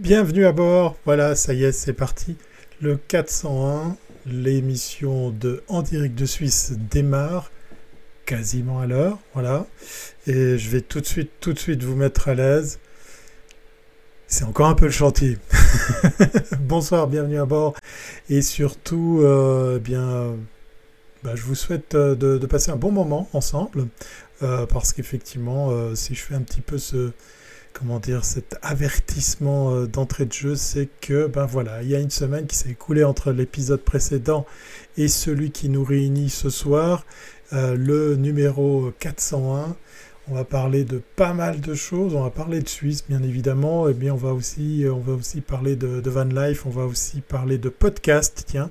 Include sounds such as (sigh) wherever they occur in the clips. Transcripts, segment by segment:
Bienvenue à bord. Voilà, ça y est, c'est parti. Le 401, l'émission de En direct de Suisse démarre quasiment à l'heure. Voilà. Et je vais tout de suite, tout de suite vous mettre à l'aise. C'est encore un peu le chantier. (laughs) Bonsoir, bienvenue à bord. Et surtout, euh, eh bien, bah, je vous souhaite euh, de, passer un bon moment ensemble. Euh, parce qu'effectivement, si je fais un petit peu ce, comment dire, cet avertissement euh, d'entrée de jeu, c'est que, ben voilà, il y a une semaine qui s'est écoulée entre l'épisode précédent et celui qui nous réunit ce soir, euh, le numéro 401. On va parler de pas mal de choses. On va parler de Suisse, bien évidemment. Et bien, on va aussi, on va aussi parler de, Van Life. On va aussi parler de podcast, tiens,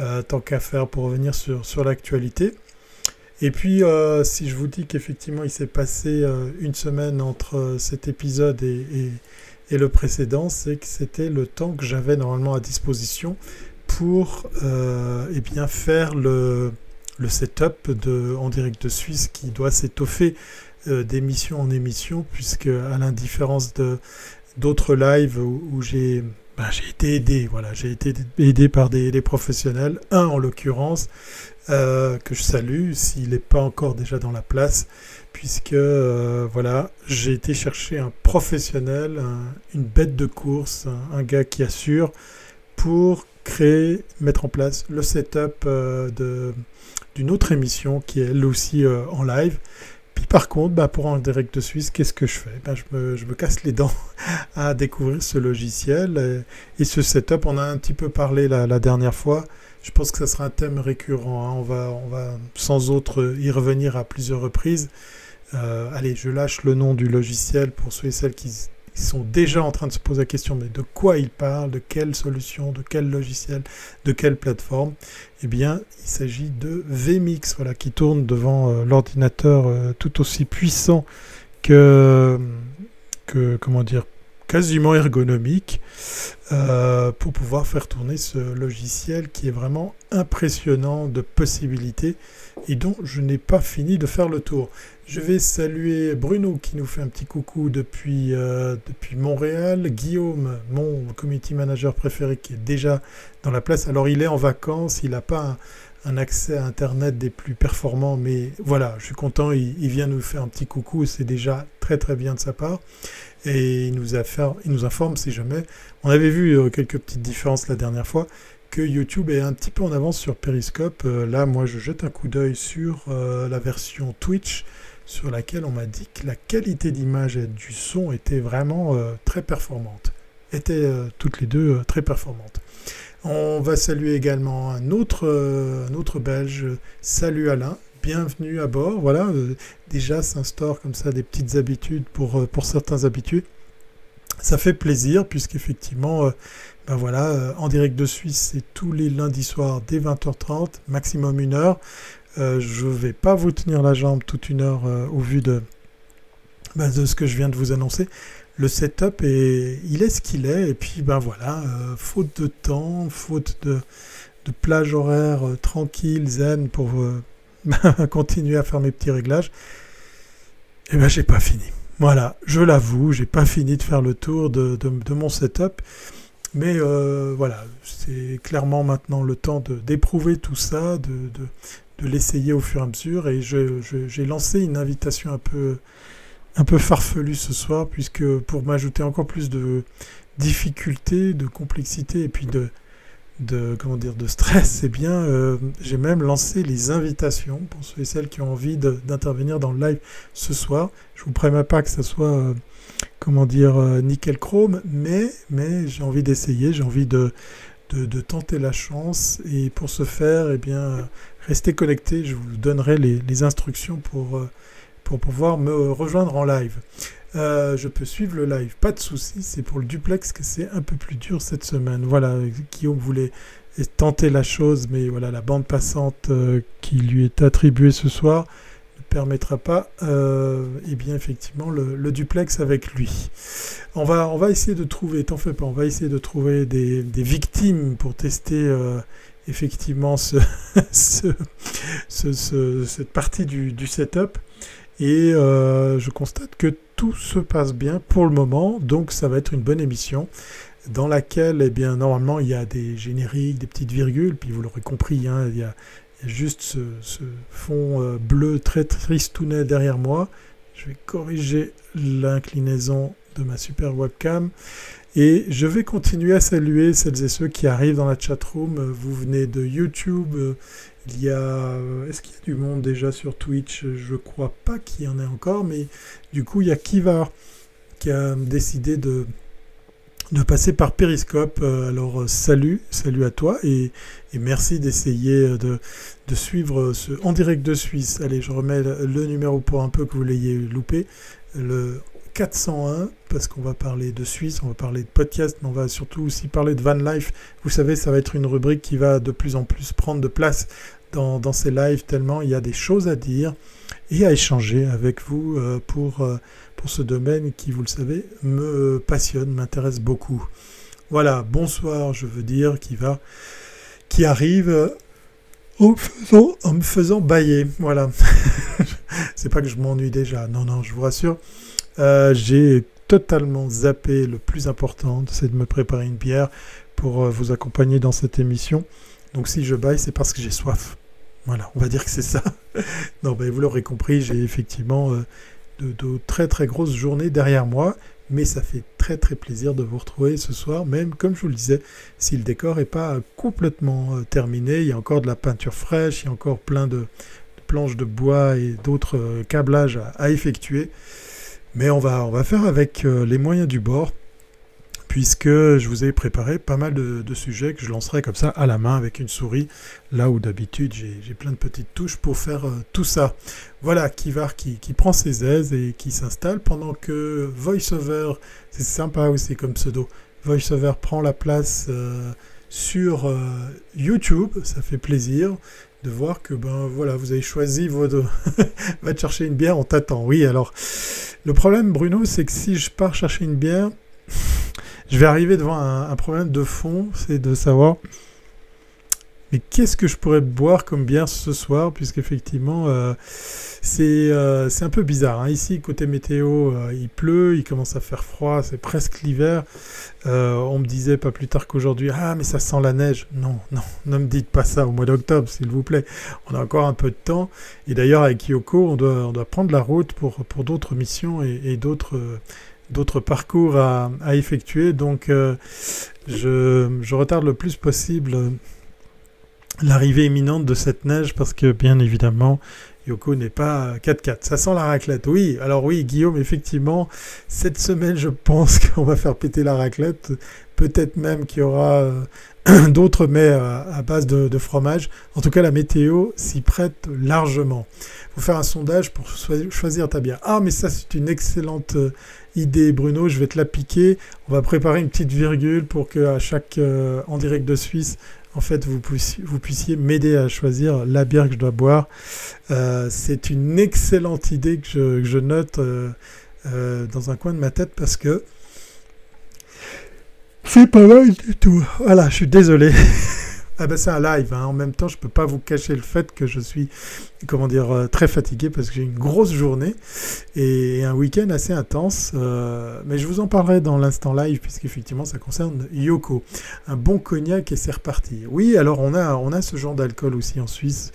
euh, tant qu'à faire pour revenir sur l'actualité. Et puis, euh, si je vous dis qu'effectivement, il s'est passé euh, une semaine entre euh, cet épisode et, le précédent, c'est que c'était le temps que j'avais normalement à disposition pour eh bien, faire le, setup en direct de Suisse qui doit s'étoffer d'émission en émission, puisque à l'indifférence d'autres lives où, j'ai ben, j'ai été aidé, voilà, j'ai été aidé par des, professionnels, un en l'occurrence, euh, que je salue s'il n'est pas encore déjà dans la place, puisque euh, voilà, j'ai été chercher un professionnel, une bête de course, un, gars qui assure pour créer, mettre en place le setup euh, d'une autre émission qui est elle aussi en live. Puis par contre, bah, pour un direct de Suisse, qu'est-ce que je fais? Bah, je, me, je, me, casse les dents (laughs) à découvrir ce logiciel et, ce setup. On a un petit peu parlé la dernière fois. Je pense que ça sera un thème récurrent. Hein. On, va, on va sans autre y revenir à plusieurs reprises. Euh, allez, je lâche le nom du logiciel pour ceux et celles qui, sont déjà en train de se poser la question mais de quoi il parle, de quelle solution, de quel logiciel, de quelle plateforme? Eh bien, il s'agit de VMix, voilà, qui tourne devant euh, l'ordinateur euh, tout aussi puissant que, que comment dire quasiment ergonomique euh, pour pouvoir faire tourner ce logiciel qui est vraiment impressionnant de possibilités et dont je n'ai pas fini de faire le tour. Je vais saluer Bruno qui nous fait un petit coucou depuis, euh, depuis Montréal, Guillaume, mon community manager préféré qui est déjà dans la place. Alors il est en vacances, il n'a pas un, accès à Internet des plus performants, mais voilà, je suis content, il, vient nous faire un petit coucou, c'est déjà très très bien de sa part et il nous, a il nous informe si jamais. On avait vu euh, quelques petites différences la dernière fois que YouTube est un petit peu en avance sur Periscope. Euh, là, moi, je jette un coup d'œil sur euh, la version Twitch sur laquelle on m'a dit que la qualité d'image et du son était vraiment très performante. Étaient toutes les deux très performantes. On va saluer également un autre, un autre Belge. Salut Alain, bienvenue à bord. Voilà, euh, déjà s'instaure comme ça des petites habitudes pour, euh, pour certains habitués. Ça fait plaisir puisqu'effectivement, euh, ben voilà, en direct de Suisse, c'est tous les lundis soirs dès 20h30, maximum une heure. je ne vais pas vous tenir la jambe toute une heure au vu ben, de ce que je viens de vous annoncer. Le setup, est, il est ce qu'il est. Et puis, ben voilà, faute de temps, faute de, de plage horaire tranquille, zen pour, (laughs) continuer à faire mes petits réglages. Et eh ben j'ai pas fini. Voilà, je l'avoue, j'ai pas fini de faire le tour de, mon setup. Mais euh, voilà, c'est clairement maintenant le temps d'éprouver tout ça, de, de l'essayer au fur et à mesure. Et j'ai lancé une invitation un peu, un peu farfelue ce soir, puisque pour m'ajouter encore plus de difficultés, de complexité et puis de, comment dire, de stress, eh bien, euh, j'ai même lancé les invitations pour ceux et celles qui ont envie d'intervenir dans le live ce soir. Je vous promets pas que ce soit, euh, comment dire, euh, nickel chrome, mais, mais j'ai envie d'essayer, j'ai envie de, de, tenter la chance. Et pour ce faire, eh bien, restez connectés, je vous donnerai les instructions pour, pour pouvoir me rejoindre en live. Euh, je peux suivre le live, pas de souci. C'est pour le duplex que c'est un peu plus dur cette semaine. Voilà, Guillaume voulait tenter la chose, mais voilà, la bande passante euh, qui lui est attribuée ce soir ne permettra pas, euh, eh bien effectivement, le, duplex avec lui. On va, on va essayer de trouver, t'en fais pas, on va essayer de trouver des, victimes pour tester effectivement (laughs) ce, cette partie du setup. Et euh, je constate que tout se passe bien pour le moment, donc ça va être une bonne émission dans laquelle, eh bien, normalement, il y a des génériques, des petites virgules, puis vous l'aurez compris, hein, il, y a, juste ce, fond euh, bleu très tristounet derrière moi. Je vais corriger l'inclinaison de ma super webcam. Et je vais continuer à saluer celles et ceux qui arrivent dans la chatroom. Vous venez de YouTube. Il y a. Est-ce qu'il y a du monde déjà sur Twitch? Je crois pas qu'il y en ait encore, mais du coup, il y a Kivar qui a décidé de, de passer par Periscope. Euh, alors, salut, salut à toi et, merci d'essayer de, de, suivre ce en direct de Suisse. Allez, je remets le numéro pour un peu que vous l'ayez loupé. Le 401 parce qu'on va parler de Suisse, on va parler de podcast, mais on va surtout aussi parler de van life. Vous savez, ça va être une rubrique qui va de plus en plus prendre de place dans, ces lives tellement il y a des choses à dire et à échanger avec vous euh, pour, euh, pour ce domaine qui, vous le savez, me passionne, m'intéresse beaucoup. Voilà, bonsoir, je veux dire, qui va, qui arrive en, faisant, en me faisant bailler. Voilà. (laughs) C'est pas que je m'ennuie déjà, non, non, je vous rassure. Euh, j'ai totalement zappé le plus important, c'est de me préparer une bière pour euh, vous accompagner dans cette émission. Donc si je baille, c'est parce que j'ai soif. Voilà, on va dire que c'est ça. (laughs) non, mais vous l'aurez compris, j'ai effectivement euh, de, très très grosses journées derrière moi, mais ça fait très très plaisir de vous retrouver ce soir, même comme je vous le disais, si le décor n'est pas complètement terminé, il y a encore de la peinture fraîche, il y a encore plein de, planches de bois et d'autres câblages à effectuer. Mais on va, on va faire avec euh, les moyens du bord, puisque je vous ai préparé pas mal de, sujets que je lancerai comme ça à la main avec une souris, là où d'habitude j'ai plein de petites touches pour faire euh, tout ça. Voilà, Kivar qui, qui prend ses aises et qui s'installe pendant que VoiceOver, c'est sympa aussi comme pseudo, VoiceOver prend la place euh, sur YouTube, ça fait plaisir de voir que ben voilà, vous avez choisi votre (laughs) va te chercher une bière, on t'attend. Oui, alors le problème Bruno, c'est que si je pars chercher une bière, je vais arriver devant un problème de fond, c'est de savoir mais qu'est-ce que je pourrais boire comme bière ce soir Puisqu'effectivement, euh, euh, c'est un peu bizarre. Hein. Ici, côté météo, euh, il pleut, il commence à faire froid, c'est presque l'hiver. on me disait pas plus tard qu'aujourd'hui, ah mais ça sent la neige. Non, non, ne me dites pas ça au mois d'octobre, s'il vous plaît. On a encore un peu de temps. Et d'ailleurs, avec Yoko, on doit, on doit prendre la route pour, pour d'autres missions et, d'autres d'autres parcours à, effectuer. Donc, je, je, retarde le plus possible l'arrivée imminente de cette neige parce que bien évidemment Yoko n'est pas 4-4. Ça sent la raclette. Oui, alors oui, Guillaume, effectivement, cette semaine, je pense (laughs) qu'on va faire péter la raclette. Peut-être même qu'il y aura euh, (clears throat) d'autres mets à, base de, fromage. En tout cas, la météo s'y prête largement. Il faut faire un sondage pour choisir ta bière. Ah, mais ça, c'est une excellente euh, idée, Bruno. Je vais te la piquer. On va préparer une petite virgule pour qu'à chaque euh, en direct de Suisse, en fait, vous puissiez, vous puissiez m'aider à choisir la bière que je dois boire. Euh, c'est une excellente idée que je, note euh, euh, dans un coin de ma tête parce que c'est pas mal du tout. Voilà, je suis désolé. (laughs) Ah ben c'est un live, hein. en même temps je peux pas vous cacher le fait que je suis comment dire euh, très fatigué parce que j'ai une grosse journée et un week-end assez intense, euh, mais je vous en parlerai dans l'instant live puisqu'effectivement ça concerne Yoko. Un bon cognac et c'est reparti. Oui alors on a, on a ce genre d'alcool aussi en Suisse.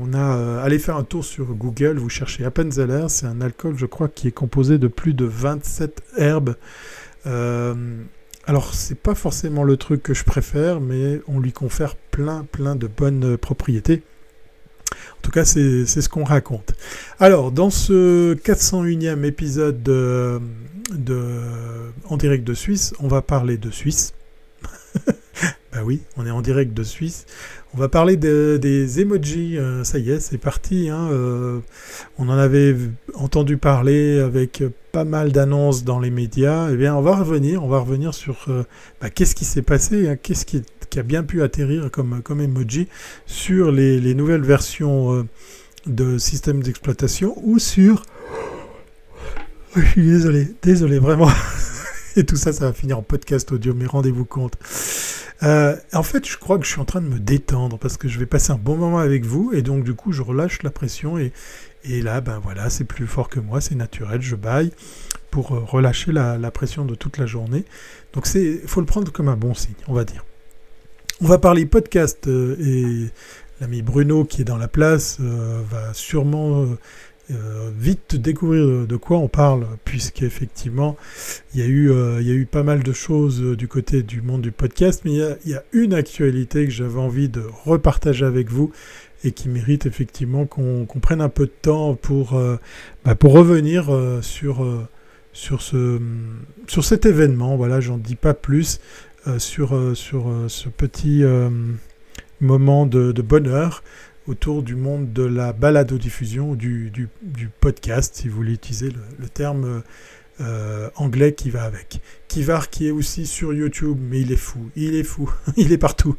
On a, euh, allez faire un tour sur Google, vous cherchez Appenzeller, c'est un alcool je crois qui est composé de plus de 27 herbes. Alors, c'est pas forcément le truc que je préfère, mais on lui confère plein, plein de bonnes propriétés. En tout cas, c'est ce qu'on raconte. Alors, dans ce 401e épisode de, En direct de Suisse, on va parler de Suisse. (laughs) bah oui, on est en direct de Suisse. On va parler des emojis. Euh, ça y est, c'est parti. Hein, euh, on en avait entendu parler avec pas mal d'annonces dans les médias. Eh bien, on va revenir. On va revenir sur euh, bah, qu'est-ce qui s'est passé, hein, qu'est-ce qui, a bien pu atterrir comme, comme emoji sur les, nouvelles versions de systèmes d'exploitation ou sur. je suis désolé, désolé vraiment. (laughs) Et tout ça, ça va finir en podcast audio, mais rendez-vous compte. Euh, en fait, je crois que je suis en train de me détendre parce que je vais passer un bon moment avec vous et donc du coup, je relâche la pression et, Et là, ben voilà, c'est plus fort que moi, c'est naturel, je baille pour relâcher la, la, pression de toute la journée. Donc il faut le prendre comme un bon signe, on va dire. On va parler podcast et l'ami Bruno qui est dans la place va sûrement euh, vite découvrir de quoi on parle, puisqu'effectivement, il y, a eu, euh, y a eu pas mal de choses du côté du monde du podcast, mais il y a, une actualité que j'avais envie de repartager avec vous et qui mérite effectivement qu'on prenne un peu de temps pour, euh, bah, pour revenir sur, sur, ce, sur cet événement. Voilà, j'en dis pas plus sur, sur ce petit moment de bonheur autour du monde de la balado-diffusion ou du, du, podcast, si vous voulez utiliser le, terme euh, anglais qui va avec. Kivar qui est aussi sur YouTube, mais il est fou, il est fou, (laughs) il est partout.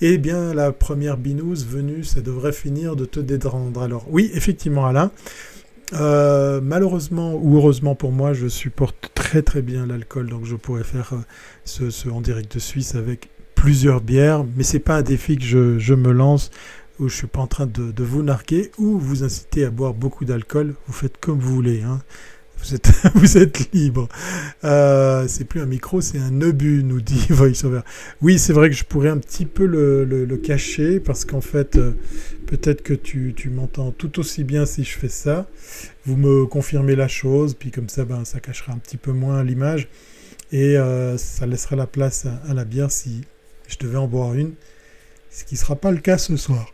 Eh bien, la première binous venue, ça devrait finir de te dédrendre. Alors oui, effectivement, Alain. Euh, malheureusement ou heureusement pour moi, je supporte très très bien l'alcool, donc je pourrais faire euh, ce, ce, en direct de Suisse avec plusieurs bières, mais c'est pas un défi que je, je me lance où je suis pas en train de, vous narquer ou vous inciter à boire beaucoup d'alcool. Vous faites comme vous voulez. Hein. Vous êtes, (laughs) vous êtes libre. Euh, c'est plus un micro, c'est un obus, nous dit (laughs) VoiceOver. Oui, c'est vrai que je pourrais un petit peu le, cacher parce qu'en fait, euh, peut-être que tu, m'entends tout aussi bien si je fais ça. Vous me confirmez la chose, puis comme ça, ben, ça cachera un petit peu moins l'image et euh, ça laissera la place à la bière si je devais en boire une ce qui ne sera pas le cas ce soir.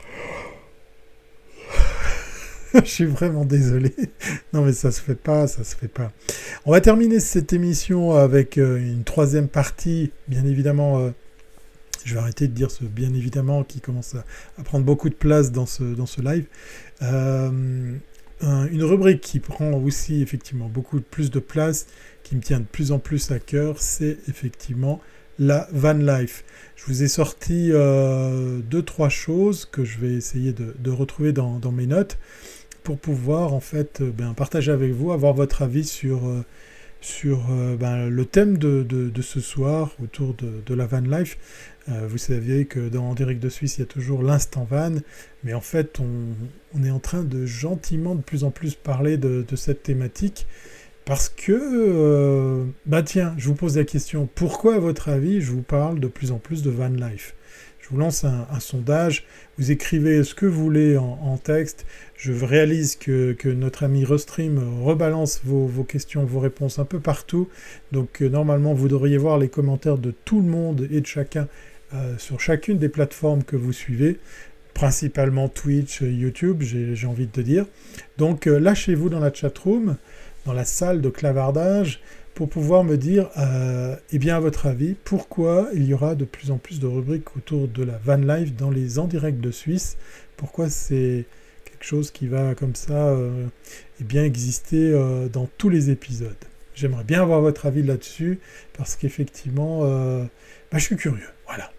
(laughs) Je suis vraiment désolé. Non mais ça se fait pas, ça se fait pas. On va terminer cette émission avec euh, une troisième partie, bien évidemment. Euh, je vais arrêter de dire ce bien évidemment qui commence à, prendre beaucoup de place dans ce, dans ce live. Euh, une rubrique qui prend aussi effectivement beaucoup plus de place, qui me tient de plus en plus à cœur, c'est effectivement la van life. Je vous ai sorti euh, deux trois choses que je vais essayer de, retrouver dans, mes notes pour pouvoir en fait euh, ben, partager avec vous, avoir votre avis sur, euh, ben, le thème de, ce soir autour de, la van life. vous saviez que dans Direct de Suisse, il y a toujours l'instant van, mais en fait, on, est en train de gentiment de plus en plus parler de, cette thématique. Parce que, euh, bah tiens, je vous pose la question, pourquoi à votre avis je vous parle de plus en plus de van life? Je vous lance un, sondage, vous écrivez ce que vous voulez en, texte, je réalise que, notre ami Restream rebalance vos, questions, vos réponses un peu partout, donc euh, normalement vous devriez voir les commentaires de tout le monde et de chacun euh, sur chacune des plateformes que vous suivez. Principalement Twitch, YouTube, j'ai envie de te dire. Donc lâchez-vous dans la chat room dans la salle de clavardage pour pouvoir me dire, euh, eh bien à votre avis, pourquoi il y aura de plus en plus de rubriques autour de la van life dans les en direct de Suisse? Pourquoi c'est quelque chose qui va comme ça euh, eh bien exister euh, dans tous les épisodes? J'aimerais bien avoir votre avis là-dessus parce qu'effectivement, bah, je suis curieux. Voilà.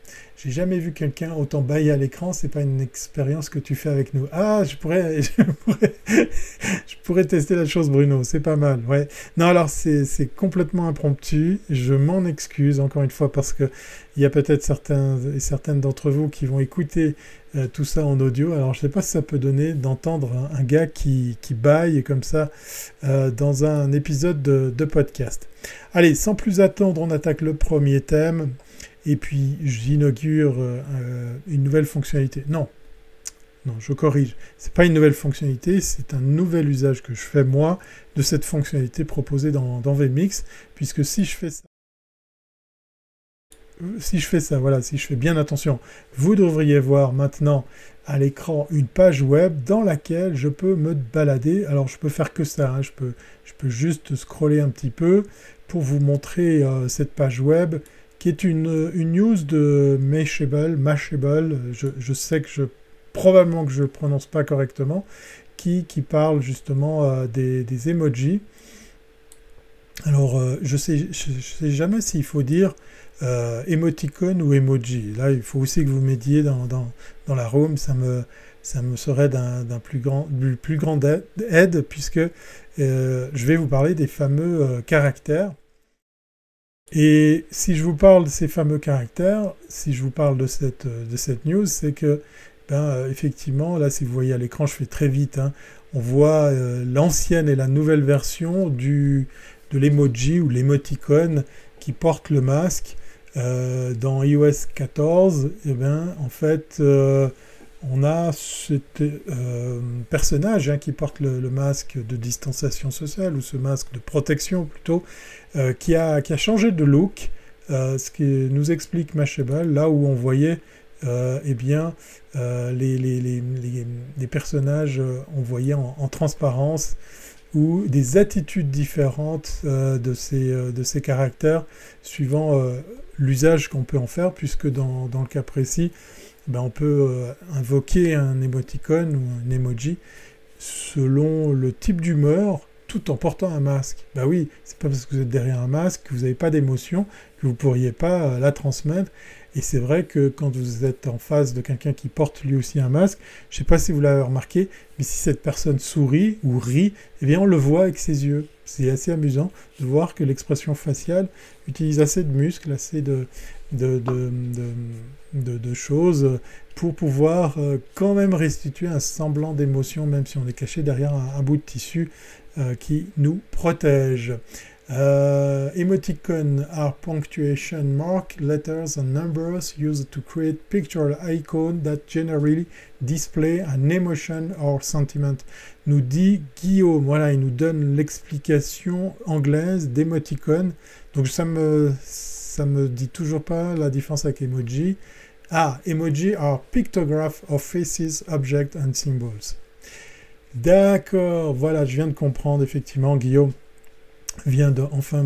J'ai jamais vu quelqu'un autant bailler à l'écran, c'est pas une expérience que tu fais avec nous. Ah, je pourrais, (laughs) je pourrais, tester la chose, Bruno, c'est pas mal. Ouais. Non, alors c'est complètement impromptu. Je m'en excuse encore une fois parce que il y a peut-être certains et certaines d'entre vous qui vont écouter euh, tout ça en audio. Alors je sais pas si ça peut donner d'entendre un, gars qui, qui baille comme ça euh, dans un épisode de, de podcast. Allez, sans plus attendre, on attaque le premier thème. Et puis j'inaugure euh, une nouvelle fonctionnalité. Non, non, je corrige. C'est pas une nouvelle fonctionnalité, c'est un nouvel usage que je fais moi de cette fonctionnalité proposée dans, VMix, puisque si je fais ça, si je fais ça, voilà, si je fais bien attention, vous devriez voir maintenant à l'écran une page web dans laquelle je peux me balader. Alors je peux faire que ça, hein. je, peux, je peux juste scroller un petit peu pour vous montrer euh, cette page web qui est une, news de Mashable, Mashable, je, sais que je probablement que je ne prononce pas correctement, qui, qui parle justement euh, des, des, emojis. Alors, euh, je ne sais, je, sais jamais s'il faut dire euh, émoticône ou emoji. Là, il faut aussi que vous m'aidiez dans, dans, dans, la room. Ça me, ça me serait d'un plus grand, plus grand aide, puisque je vais vous parler des fameux caractères. Et si je vous parle de ces fameux caractères, si je vous parle de cette, de cette news, c'est que, ben, euh, effectivement, là, si vous voyez à l'écran, je fais très vite, hein, on voit l'ancienne et la nouvelle version du, de l'emoji ou l'émoticône qui porte le masque. dans iOS 14, eh ben, en fait, on a ce euh, personnage hein, qui porte le, masque de distanciation sociale, ou ce masque de protection plutôt, euh, qui, a, qui, a, changé de look, euh, ce qui nous explique Mashable, là où on voyait eh bien, les, les, personnages, on voyait en, transparence, ou des attitudes différentes de, ces, de ces caractères, suivant l'usage qu'on peut en faire, puisque dans, dans le cas précis, ben, on peut euh, invoquer un émoticône ou un emoji selon le type d'humeur tout en portant un masque. Ben oui, c'est pas parce que vous êtes derrière un masque que vous n'avez pas d'émotion que vous ne pourriez pas euh, la transmettre. Et c'est vrai que quand vous êtes en face de quelqu'un qui porte lui aussi un masque, je ne sais pas si vous l'avez remarqué, mais si cette personne sourit ou rit, eh bien on le voit avec ses yeux. C'est assez amusant de voir que l'expression faciale utilise assez de muscles, assez de, de, choses pour pouvoir euh, quand même restituer un semblant d'émotion, même si on est caché derrière un, bout de tissu euh, qui nous protège. Uh, emoticon are punctuation mark, letters and numbers used to create picture icons that generally display an emotion or sentiment. Nous dit Guillaume, voilà, il nous donne l'explication anglaise d'émoticon. Donc ça me ça me dit toujours pas la différence avec emoji. Ah, emoji are pictographs of faces, objects and symbols. D'accord, voilà, je viens de comprendre effectivement, Guillaume vient de enfin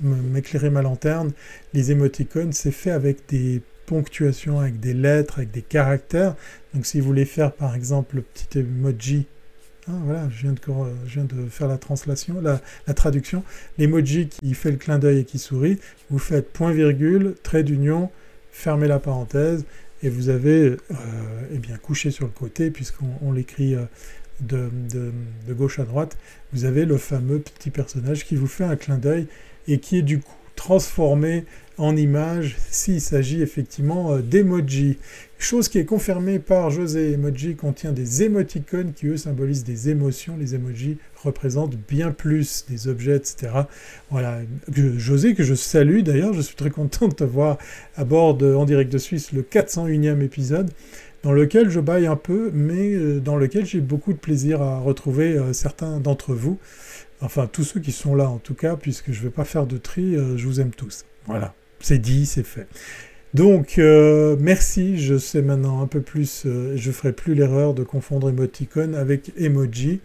m'éclairer ma lanterne. Les émoticônes, c'est fait avec des ponctuations, avec des lettres, avec des caractères. Donc si vous voulez faire par exemple le petit emoji ah, voilà, je viens, de, faire la translation, la, traduction. L'emoji qui fait le clin d'œil et qui sourit, vous faites point virgule, trait d'union, fermez la parenthèse, et vous avez euh, eh bien, couché sur le côté, puisqu'on l'écrit euh, de, gauche à droite, vous avez le fameux petit personnage qui vous fait un clin d'œil et qui est du coup transformé en image s'il s'agit effectivement euh, d'emoji. Chose qui est confirmée par José. Emoji contient des émoticônes qui eux symbolisent des émotions. Les emojis représentent bien plus des objets, etc. Voilà. José, que je salue d'ailleurs, je suis très content de te voir à bord En direct de Suisse, le 401e épisode dans lequel je baille un peu, mais euh, dans lequel j'ai beaucoup de plaisir à retrouver euh, certains d'entre vous. Enfin, tous ceux qui sont là en tout cas, puisque je ne vais pas faire de tri, je vous aime tous. Voilà. C'est dit, c'est fait. Donc, euh, merci. Je sais maintenant un peu plus. Euh, je ferai plus l'erreur de confondre emoticon avec emoji.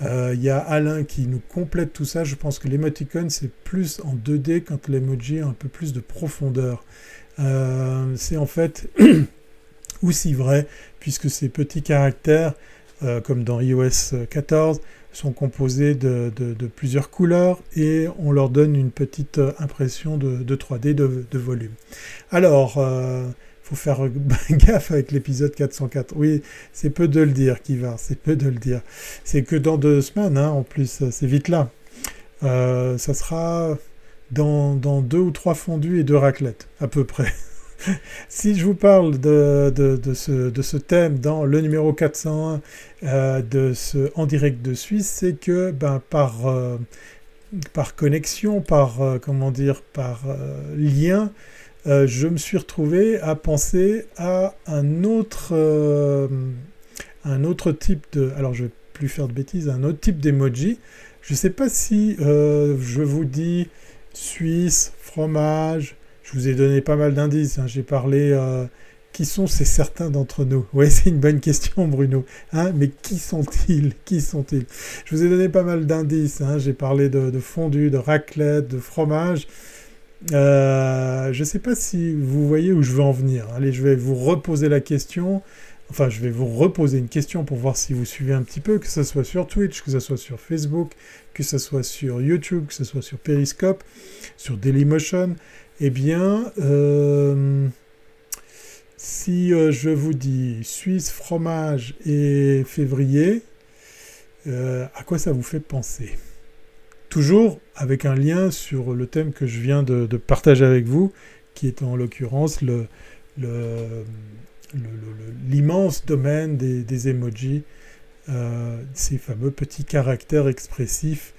Il euh, y a Alain qui nous complète tout ça. Je pense que l'emoticon, c'est plus en 2D quand l'emoji a un peu plus de profondeur. c'est en fait (clears throat) aussi vrai, puisque ces petits caractères, comme dans iOS 14, sont composés de, plusieurs couleurs et on leur donne une petite impression de, 3D de, volume. Alors, il euh, faut faire (laughs) gaffe avec l'épisode 404. Oui, c'est peu de le dire, va, c'est peu de le dire. C'est que dans deux semaines, hein, en plus, c'est vite là. Euh, ça sera dans, dans deux ou trois fondus et deux raclettes, à peu près. (laughs) (laughs) si je vous parle de, de, ce, de, ce, thème dans le numéro 401 euh, de ce En direct de Suisse, c'est que ben, par, euh, par connexion, par, euh, comment dire, par lien, je me suis retrouvé à penser à un autre, un autre type de... Alors je vais plus faire de bêtises, un autre type d'emoji. Je ne sais pas si je vous dis Suisse, fromage, vous ai donné pas mal d'indices. Hein. J'ai parlé. Euh, qui sont ces certains d'entre nous? Oui, c'est une bonne question, Bruno. Hein. mais qui sont-ils? (laughs) Qui sont-ils? Je vous ai donné pas mal d'indices. Hein. J'ai parlé de, de, de raclette, de fromage. Euh, je ne sais pas si vous voyez où je veux en venir. Allez, je vais vous reposer la question. Enfin, je vais vous reposer une question pour voir si vous suivez un petit peu, que ce soit sur Twitch, que ce soit sur Facebook, que ce soit sur YouTube, que ce soit sur Periscope, sur Dailymotion. Eh bien, euh, si euh, je vous dis Suisse, fromage et février, euh, à quoi ça vous fait penser? Toujours avec un lien sur le thème que je viens de, partager avec vous, qui est en l'occurrence l'immense domaine des, emojis ces fameux petits caractères expressifs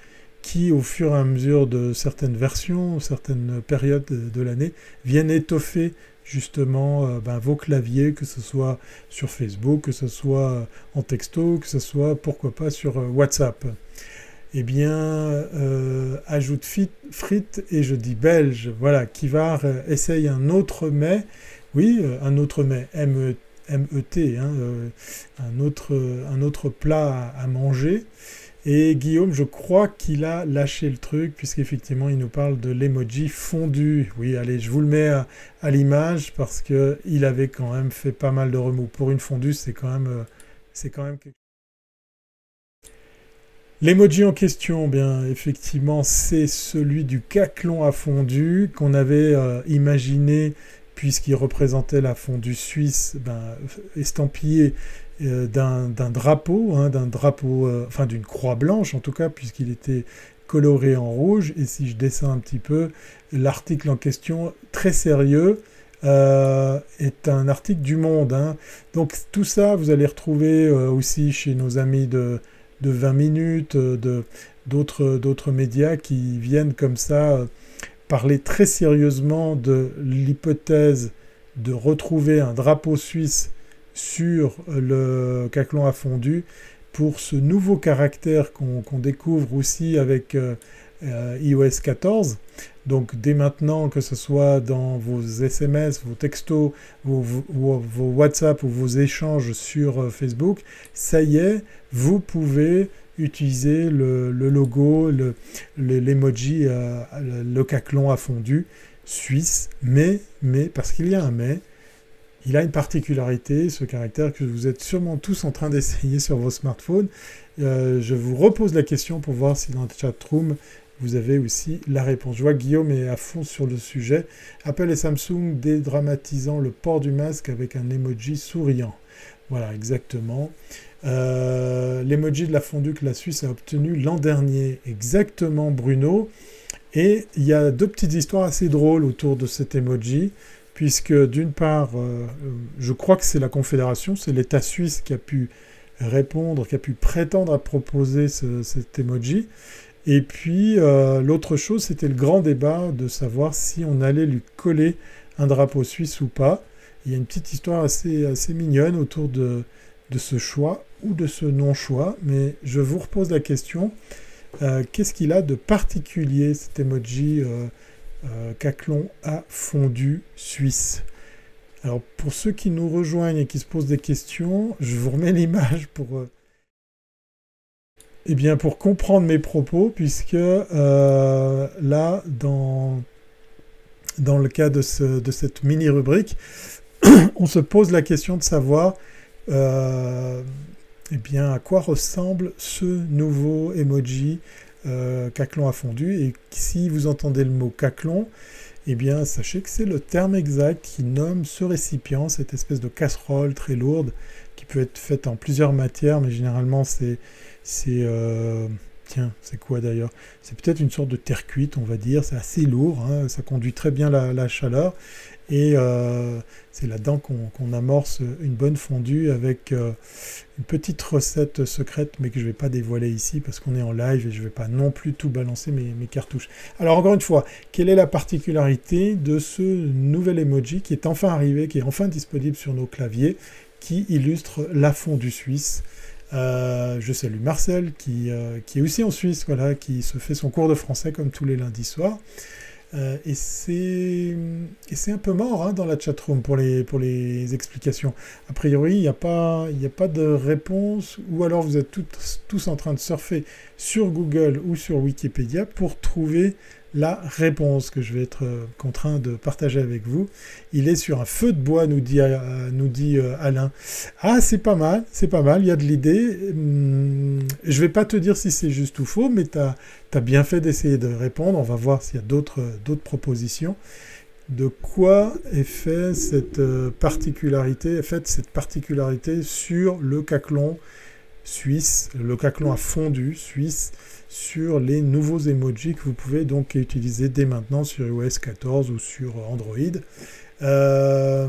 qui, au fur et à mesure de certaines versions, certaines périodes de l'année, viennent étoffer justement euh, ben, vos claviers, que ce soit sur Facebook, que ce soit en texto, que ce soit pourquoi pas sur euh, WhatsApp. Eh bien, euh, ajoute frites et je dis belge, voilà, qui va essayer un autre mets, oui, un autre mets, M-E-T, e hein, un, autre, un autre plat à manger. Et Guillaume, je crois qu'il a lâché le truc, puisqu'effectivement, il nous parle de l'emoji fondu. Oui, allez, je vous le mets à, l'image, parce qu'il avait quand même fait pas mal de remous. Pour une fondue, c'est quand même... Euh, c'est quand même L'emoji en question, bien effectivement, c'est celui du caclon à fondu qu'on avait euh, imaginé puisqu'il représentait la fondue suisse ben, estampillée d'un drapeau, hein, d'un drapeau, euh, enfin d'une croix blanche en tout cas, puisqu'il était coloré en rouge. Et si je descends un petit peu, l'article en question, très sérieux, euh, est un article du Monde. Hein. Donc tout ça, vous allez retrouver aussi chez nos amis de, de 20 minutes, de d'autres médias qui viennent comme ça parler très sérieusement de l'hypothèse de retrouver un drapeau suisse sur le caclon à fondu pour ce nouveau caractère qu'on découvre aussi avec euh, euh, iOS 14. Donc dès maintenant, que ce soit dans vos SMS, vos textos, vos, WhatsApp ou vos échanges sur euh, Facebook, ça y est, vous pouvez utiliser le, logo, l'emoji, le, le, caclon à fondu suisse, mais, mais, parce qu'il y a un mais, il a une particularité, ce caractère que vous êtes sûrement tous en train d'essayer sur vos smartphones. Euh, je vous repose la question pour voir si dans le chat room vous avez aussi la réponse. Je vois Guillaume est à fond sur le sujet. Apple et Samsung dédramatisant le port du masque avec un emoji souriant. Voilà, exactement. Euh, l'emoji de la fondue que la Suisse a obtenu l'an dernier. Exactement, Bruno. Et il y a deux petites histoires assez drôles autour de cet emoji puisque d'une part, euh, je crois que c'est la Confédération, c'est l'État suisse qui a pu répondre, qui a pu prétendre à proposer cet emoji. Et puis euh, l'autre chose, c'était le grand débat de savoir si on allait lui coller un drapeau suisse ou pas. Il y a une petite histoire assez, mignonne autour de, de ce choix ou de ce non-choix, mais je vous repose la question, euh, qu'est-ce qu'il a de particulier cet emoji euh, Caclon à fondu suisse. Alors pour ceux qui nous rejoignent et qui se posent des questions, je vous remets (laughs) l'image pour, euh, eh bien pour comprendre mes propos, puisque euh, là, dans, dans le cas de, ce, de cette mini-rubrique, (coughs) on se pose la question de savoir eh bien, à quoi ressemble ce nouveau emoji euh, caclon à fondu. Et si vous entendez le mot caclon, eh bien, sachez que c'est le terme exact qui nomme ce récipient, cette espèce de casserole très lourde qui peut être faite en plusieurs matières, mais généralement c'est c'est euh, tiens, c'est quoi d'ailleurs? C'est peut-être une sorte de terre cuite, on va dire. C'est assez lourd, hein. ça conduit très bien la chaleur et euh, c'est là-dedans qu'on amorce une bonne fondue avec euh, une petite recette secrète, mais que je ne vais pas dévoiler ici parce qu'on est en live et je ne vais pas non plus tout balancer mes, cartouches. Alors encore une fois, quelle est la particularité de ce nouvel emoji qui est enfin arrivé, qui est enfin disponible sur nos claviers, qui illustre la fondue suisse? Euh, je salue Marcel qui, qui, est aussi en Suisse, voilà, qui se fait son cours de français comme tous les lundis soirs. Euh, et c'est un peu mort hein, dans la chatroom pour les, pour les explications. A priori, il n'y a, pas, a pas de réponse, ou alors vous êtes tous en train de surfer sur Google ou sur Wikipédia pour trouver la réponse que je vais être euh, contraint de partager avec vous. Il est sur un feu de bois, nous dit, euh, euh, Alain. Ah, c'est pas mal, c'est pas mal, il y a de l'idée. Hum, je vais pas te dire si c'est juste ou faux, mais tu as, bien fait d'essayer de répondre. On va voir s'il y a d'autres propositions. De quoi est fait cette particularité, est faite cette particularité sur le caclon suisse, le caclon à fondu suisse sur les nouveaux emojis que vous pouvez donc utiliser dès maintenant sur iOS 14 ou sur Android. Euh,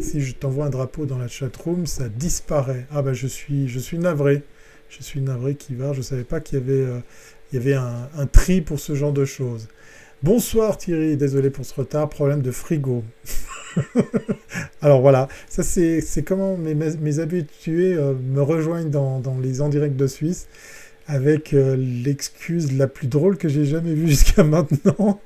si je t'envoie un drapeau dans la chatroom, ça disparaît. Ah bah je suis, navré. Je suis navré qui va. Je ne savais pas qu'il y avait, euh, un, tri pour ce genre de choses. Bonsoir Thierry, désolé pour ce retard, problème de frigo. (laughs) Alors voilà, ça c'est comment mes, habitués euh, me rejoignent dans, les en direct de Suisse avec euh, l'excuse la plus drôle que j'ai jamais vue (laughs) jusqu'à maintenant.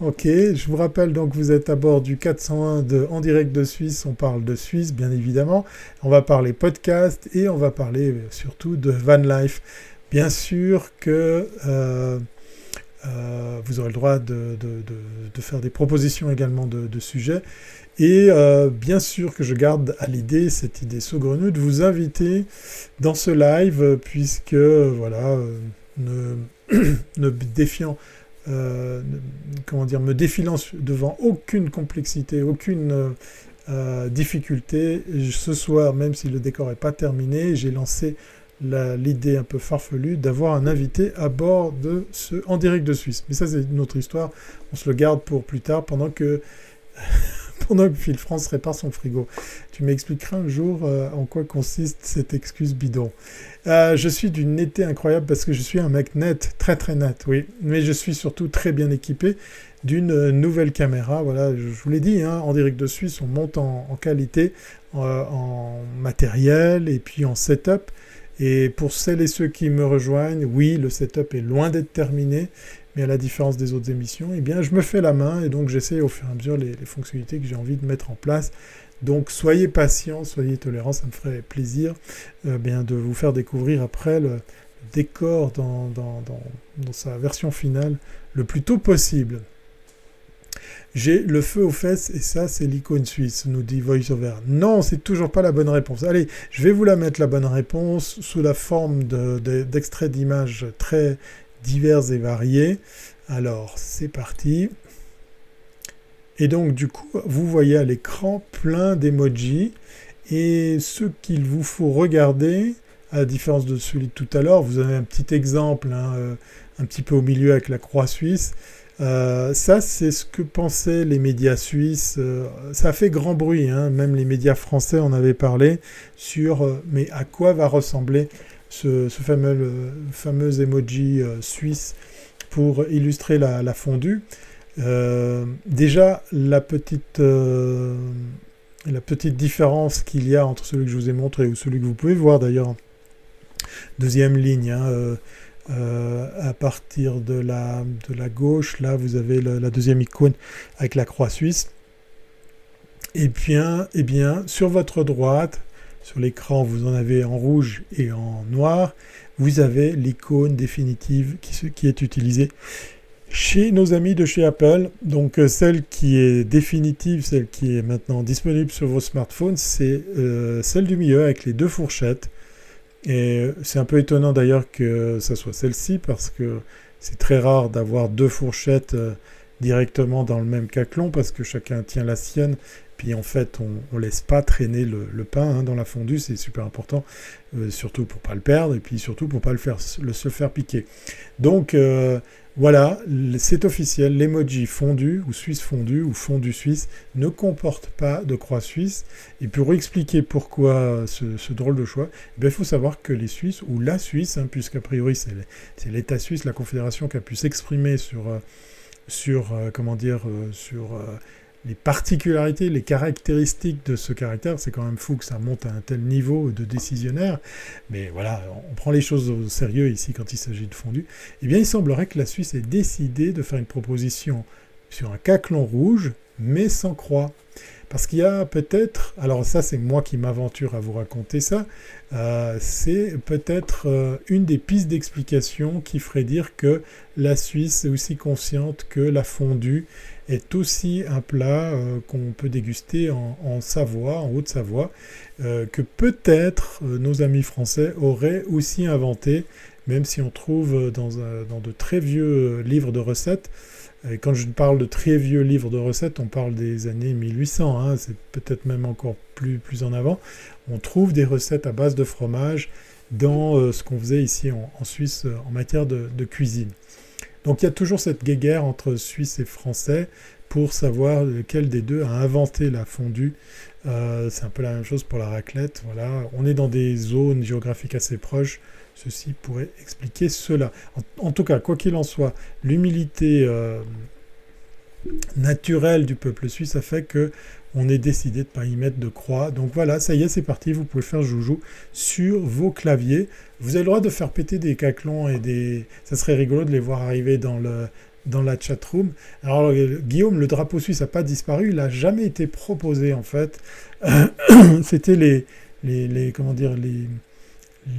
ok, je vous rappelle donc vous êtes à bord du 401 de En direct de Suisse, on parle de Suisse bien évidemment, on va parler podcast et on va parler euh, surtout de van life. Bien sûr que euh, vous aurez le droit de, de, faire des propositions également de, sujets. Et euh, bien sûr que je garde à l'idée, cette idée saugrenue, de vous inviter dans ce live, puisque, voilà, euh, ne, (clears throat) défiant, euh, comment dire, me défilant devant aucune complexité, aucune difficulté, ce soir, même si le décor n'est pas terminé, j'ai lancé l'idée un peu farfelue d'avoir un invité à bord de ce en direct de Suisse. Mais ça, c'est une autre histoire. On se le garde pour plus tard, pendant que (laughs) (laughs) pendant que Phil France répare son frigo. Tu m'expliqueras un jour euh, en quoi consiste cette excuse bidon. Euh, je suis d'une netteté incroyable parce que je suis un mec net, très très net, oui. Mais je suis surtout très bien équipé d'une nouvelle caméra. Voilà, je, vous l'ai dit, hein, en direct de Suisse, on monte en, qualité, euh, en matériel et puis en setup. Et pour celles et ceux qui me rejoignent, oui, le setup est loin d'être terminé, mais à la différence des autres émissions, eh bien, je me fais la main et donc j'essaie au fur et à mesure les, fonctionnalités que j'ai envie de mettre en place. Donc soyez patients, soyez tolérants, ça me ferait plaisir euh, bien, de vous faire découvrir après le décor dans, sa version finale le plus tôt possible. J'ai le feu aux fesses et ça c'est l'icône suisse, nous dit VoiceOver. Non, c'est toujours pas la bonne réponse. Allez, je vais vous la mettre la bonne réponse sous la forme d'extraits d'images très divers et variés. Alors, c'est parti. Et donc, du coup, vous voyez à l'écran plein d'emojis. Et ce qu'il vous faut regarder, à la différence de celui de tout à l'heure, vous avez un petit exemple, hein, euh, un petit peu au milieu avec la croix suisse. Euh, ça, c'est ce que pensaient les médias suisses. Euh, ça fait grand bruit, hein. même les médias français en avaient parlé sur mais à quoi va ressembler ce, fameux, fameux emoji euh, suisse pour illustrer la, fondue. Euh, déjà, la petite, euh, la petite différence qu'il y a entre celui que je vous ai montré ou celui que vous pouvez voir d'ailleurs, deuxième ligne, hein, à partir de la, de la gauche, là vous avez la deuxième icône avec la croix suisse. Et bien, et bien, sur votre droite, sur l'écran, vous en avez en rouge et en noir. Vous avez l'icône définitive qui, est utilisée chez nos amis de chez Apple. Donc euh, celle qui est définitive, celle qui est maintenant disponible sur vos smartphones, c'est euh, celle du milieu avec les deux fourchettes. Et euh, c'est un peu étonnant d'ailleurs que ça soit celle-ci parce que c'est très rare d'avoir deux fourchettes directement dans le même caclon parce que chacun tient la sienne puis en fait, on ne laisse pas traîner le, pain hein, dans la fondue, c'est super important, euh, surtout pour pas le perdre, et puis surtout pour pas le faire, le, se faire piquer. Donc euh, voilà, c'est officiel, l'emoji fondu, ou suisse fondu, ou fondu suisse, ne comporte pas de croix suisse. Et pour expliquer pourquoi ce, drôle de choix, eh il faut savoir que les Suisses, ou la Suisse, hein, puisqu'a priori c'est l'État suisse, la Confédération qui a pu s'exprimer sur... Euh, sur comment dire sur les particularités, les caractéristiques de ce caractère. C'est quand même fou que ça monte à un tel niveau de décisionnaire. Mais voilà, on prend les choses au sérieux ici quand il s'agit de fondu. Eh bien, il semblerait que la Suisse ait décidé de faire une proposition sur un caclon rouge, mais sans croix. Parce qu'il y a peut-être, alors ça c'est moi qui m'aventure à vous raconter ça, euh, c'est peut-être euh, une des pistes d'explication qui ferait dire que la Suisse est aussi consciente que la fondue est aussi un plat euh, qu'on peut déguster en, Savoie, en Haute-Savoie, euh, que peut-être euh, nos amis français auraient aussi inventé, même si on trouve dans, de très vieux livres de recettes. Et quand je parle de très vieux livres de recettes, on parle des années 1800, hein, c'est peut-être même encore plus, plus en avant. On trouve des recettes à base de fromage dans ce qu'on faisait ici en, Suisse en matière de cuisine. Donc il y a toujours cette guéguerre entre Suisse et Français, pour savoir lequel des deux a inventé la fondue. c'est un peu la même chose pour la raclette. Voilà, on est dans des zones géographiques assez proches. Ceci pourrait expliquer cela. En, tout cas, quoi qu'il en soit, l'humilité naturelle du peuple suisse a fait que on ait décidé de ne pas y mettre de croix. Donc voilà, ça y est, c'est parti, vous pouvez faire joujou sur vos claviers. Vous avez le droit de faire péter des caclons et des... Ça serait rigolo de les voir arriver dans, le, dans la chatroom. Alors Guillaume, le drapeau suisse n'a pas disparu, il n'a jamais été proposé en fait. (coughs) C'était les, les, les, comment dire, les,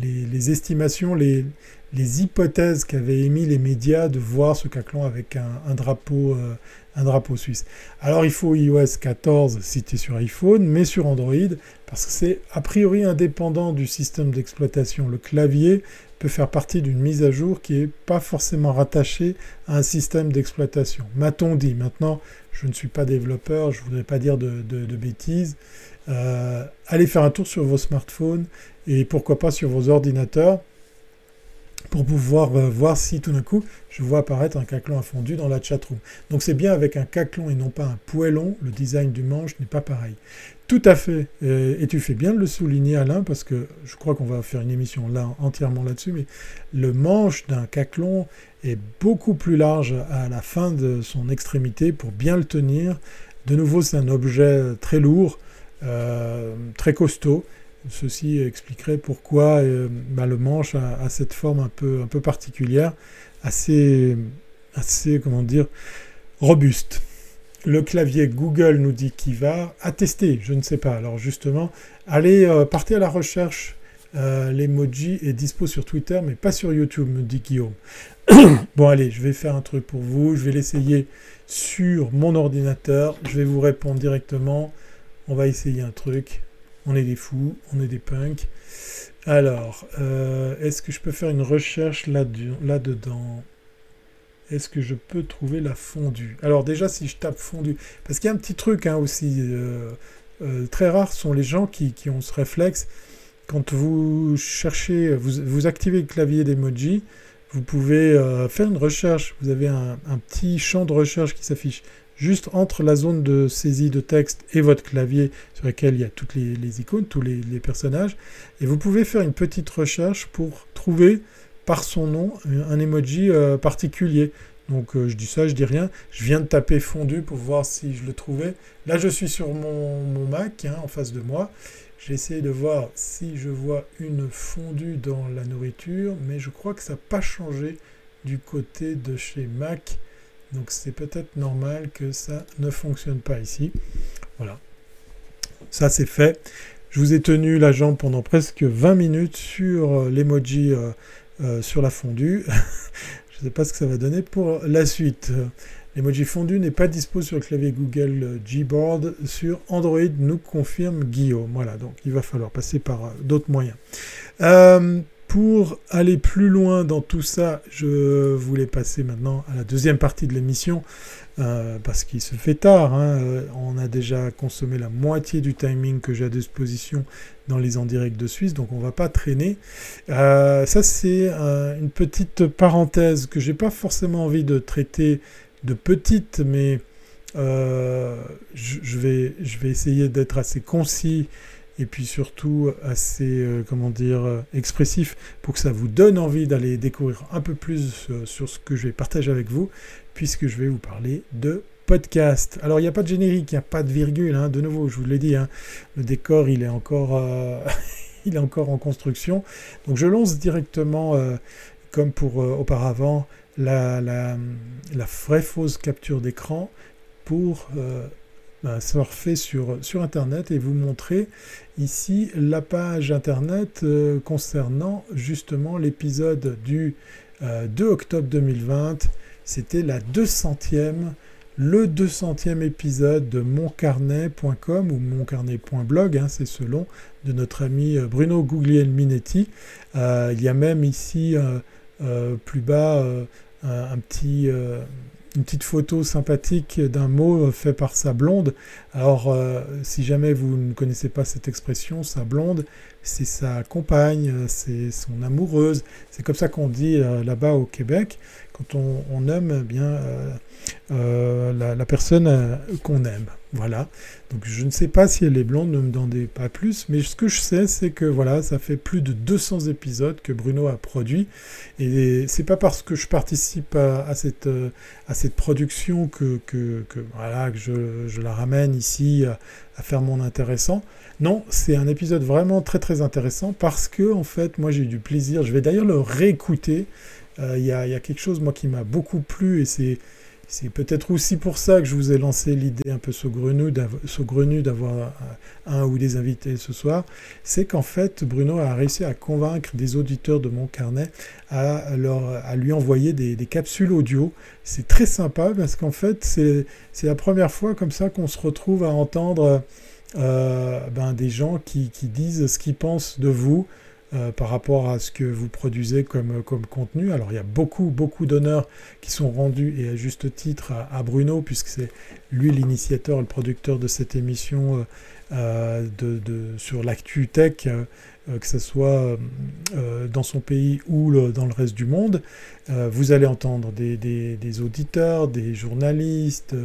les, estimations, les, les hypothèses qu'avaient émis les médias de voir ce caclon avec un, drapeau, euh, un drapeau suisse. Alors il faut iOS 14 cité sur iPhone, mais sur Android, parce que c'est a priori indépendant du système d'exploitation. Le clavier peut faire partie d'une mise à jour qui n'est pas forcément rattachée à un système d'exploitation. M'a-t-on dit Maintenant, je ne suis pas développeur, je ne voudrais pas dire de, bêtises. Euh, allez faire un tour sur vos smartphones et pourquoi pas sur vos ordinateurs pour pouvoir euh, voir si tout d'un coup je vois apparaître un caclon infondu dans la chatroom. Donc c'est bien avec un caclon et non pas un poêlon, le design du manche n'est pas pareil. Tout à fait, et tu fais bien de le souligner Alain, parce que je crois qu'on va faire une émission là entièrement là-dessus, mais le manche d'un caclon est beaucoup plus large à la fin de son extrémité pour bien le tenir. De nouveau, c'est un objet très lourd, euh, très costaud, Ceci expliquerait pourquoi euh, bah, le manche a, cette forme un peu, particulière, assez, assez, comment dire, robuste. Le clavier Google nous dit qu'il va attester, je ne sais pas. Alors justement, allez, euh, partez à la recherche. Euh, l'emoji est dispo sur Twitter, mais pas sur YouTube, me dit Guillaume. (coughs) bon, allez, je vais faire un truc pour vous. Je vais l'essayer sur mon ordinateur. Je vais vous répondre directement. On va essayer un truc on est des fous, on est des punks. Alors, euh, est-ce que je peux faire une recherche là-dedans? Est-ce que je peux trouver la fondue? Alors déjà, si je tape fondue, parce qu'il y a un petit truc hein, aussi, euh, euh, très rare sont les gens qui, ont ce réflexe. Quand vous cherchez, vous, activez le clavier d'emoji, vous pouvez faire une recherche. Vous avez un, petit champ de recherche qui s'affiche juste entre la zone de saisie de texte et votre clavier sur lequel il y a toutes les, icônes, tous les, personnages. Et vous pouvez faire une petite recherche pour trouver par son nom un emoji euh, particulier. Donc euh, je dis ça, je dis rien. Je viens de taper fondu pour voir si je le trouvais. Là je suis sur mon, Mac hein, en face de moi. J'essaie de voir si je vois une fondue dans la nourriture, mais je crois que ça n'a pas changé du côté de chez Mac. Donc c'est peut-être normal que ça ne fonctionne pas ici. Voilà. Ça c'est fait. Je vous ai tenu la jambe pendant presque 20 minutes sur euh, l'emoji euh, euh, sur la fondue. (laughs) Je ne sais pas ce que ça va donner pour la suite. L'emoji fondu n'est pas dispo sur le clavier Google Gboard sur Android, nous confirme Guillaume. Voilà, donc il va falloir passer par d'autres moyens. Pour aller plus loin dans tout ça, je voulais passer maintenant à la deuxième partie de l'émission, euh, parce qu'il se fait tard. Hein. Euh, on a déjà consommé la moitié du timing que j'ai à disposition dans les en direct de Suisse, donc on va pas traîner. Euh, ça, c'est une petite parenthèse que j'ai pas forcément envie de traiter de petite, mais je, je vais essayer d'être assez concis et puis surtout assez, euh, comment dire, euh, expressif pour que ça vous donne envie d'aller découvrir un peu plus euh, sur ce que je vais partager avec vous, puisque je vais vous parler de podcast. Alors il n'y a pas de générique, il n'y a pas de virgule, hein, de nouveau, je vous l'ai dit, hein, le décor il est encore... (laughs) il est encore en construction. Donc je lance directement, comme pour auparavant, la, la, la, vraie fausse capture d'écran pour surfer sur, sur Internet et vous montrer ici la page Internet euh, concernant justement l'épisode du 2 euh, octobre 2020. C'était la 200e, le 200e épisode de moncarnet.com ou moncarnet.blog, hein, c'est selon, de notre ami euh, Bruno Guglielminetti. il y a même ici plus bas un petit une petite photo sympathique d'un mot fait par sa blonde. Alors, euh, si jamais vous ne connaissez pas cette expression, sa blonde, c'est sa compagne, c'est son amoureuse. C'est comme ça qu'on dit là-bas au Québec quand on, on aime bien euh, la, personne euh, qu'on aime. Voilà. Donc je ne sais pas si elle est blonde, ne me demandez pas plus, mais ce que je sais, c'est que voilà, ça fait plus de 200 épisodes que Bruno a produit, et c'est pas parce que je participe à, cette, euh, à cette production que, que, voilà, que je, je, la ramène ici à, faire mon intéressant. Non, c'est un épisode vraiment très très intéressant parce que en fait, moi j'ai eu du plaisir. Je vais d'ailleurs le réécouter. Il y, a, y, a quelque chose moi qui m'a beaucoup plu et c'est c'est peut-être aussi pour ça que je vous ai lancé l'idée un peu saugrenue d'avoir un ou des invités ce soir. C'est qu'en fait, Bruno a réussi à convaincre des auditeurs de mon carnet à, lui envoyer des, capsules audio. C'est très sympa parce qu'en fait, c'est la première fois comme ça qu'on se retrouve à entendre euh, ben, des gens qui disent ce qu'ils pensent de vous. Euh, par rapport à ce que vous produisez comme, comme contenu. Alors il y a beaucoup, beaucoup d'honneurs qui sont rendus, et à juste titre, à, Bruno, puisque c'est lui l'initiateur, le producteur de cette émission euh, sur l'actu tech, euh, que ce soit dans son pays ou dans le reste du monde. vous allez entendre des auditeurs, des journalistes,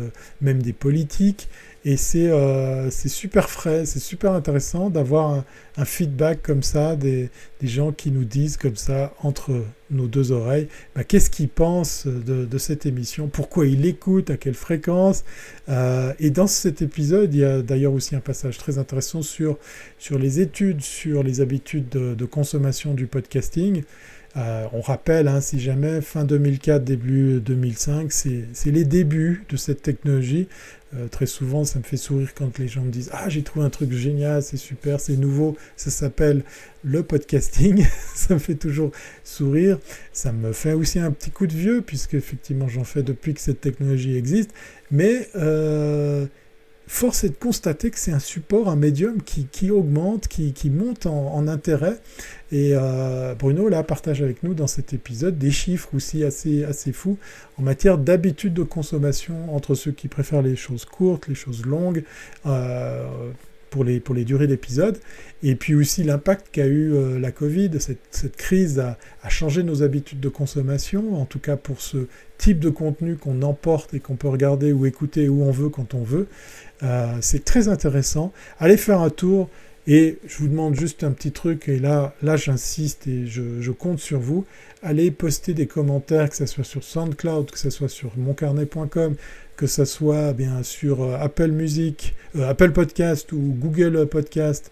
même des politiques. Et euh, c'est super frais, c'est super intéressant d'avoir un, feedback comme ça, des, gens qui nous disent comme ça, entre nos deux oreilles, bah, qu'est-ce qu'ils pensent de, cette émission, pourquoi ils l'écoutent, à quelle fréquence. Euh, et dans cet épisode, il y a d'ailleurs aussi un passage très intéressant sur, sur les études, sur les habitudes de, consommation du podcasting. Euh, on rappelle, hein, si jamais, fin 2004, début 2005, c'est les débuts de cette technologie. Euh, très souvent, ça me fait sourire quand les gens me disent Ah, j'ai trouvé un truc génial, c'est super, c'est nouveau, ça s'appelle le podcasting. (laughs) ça me fait toujours sourire. Ça me fait aussi un petit coup de vieux, puisque effectivement, j'en fais depuis que cette technologie existe. Mais euh, force est de constater que c'est un support, un médium qui, augmente, qui, monte en, intérêt. Et euh, Bruno là partage avec nous dans cet épisode des chiffres aussi assez, assez fous en matière d'habitude de consommation entre ceux qui préfèrent les choses courtes, les choses longues. Euh, pour les, pour les durées d'épisode, et puis aussi l'impact qu'a eu euh, la Covid, cette, crise a, a, changé nos habitudes de consommation, en tout cas pour ce type de contenu qu'on emporte et qu'on peut regarder ou écouter où on veut quand on veut. Euh, c'est très intéressant. Allez faire un tour et je vous demande juste un petit truc, et là, là j'insiste et je, compte sur vous. Allez poster des commentaires, que ce soit sur SoundCloud, que ce soit sur moncarnet.com, que ce soit eh bien sur euh, Apple Music, euh, Apple Podcast ou Google Podcast,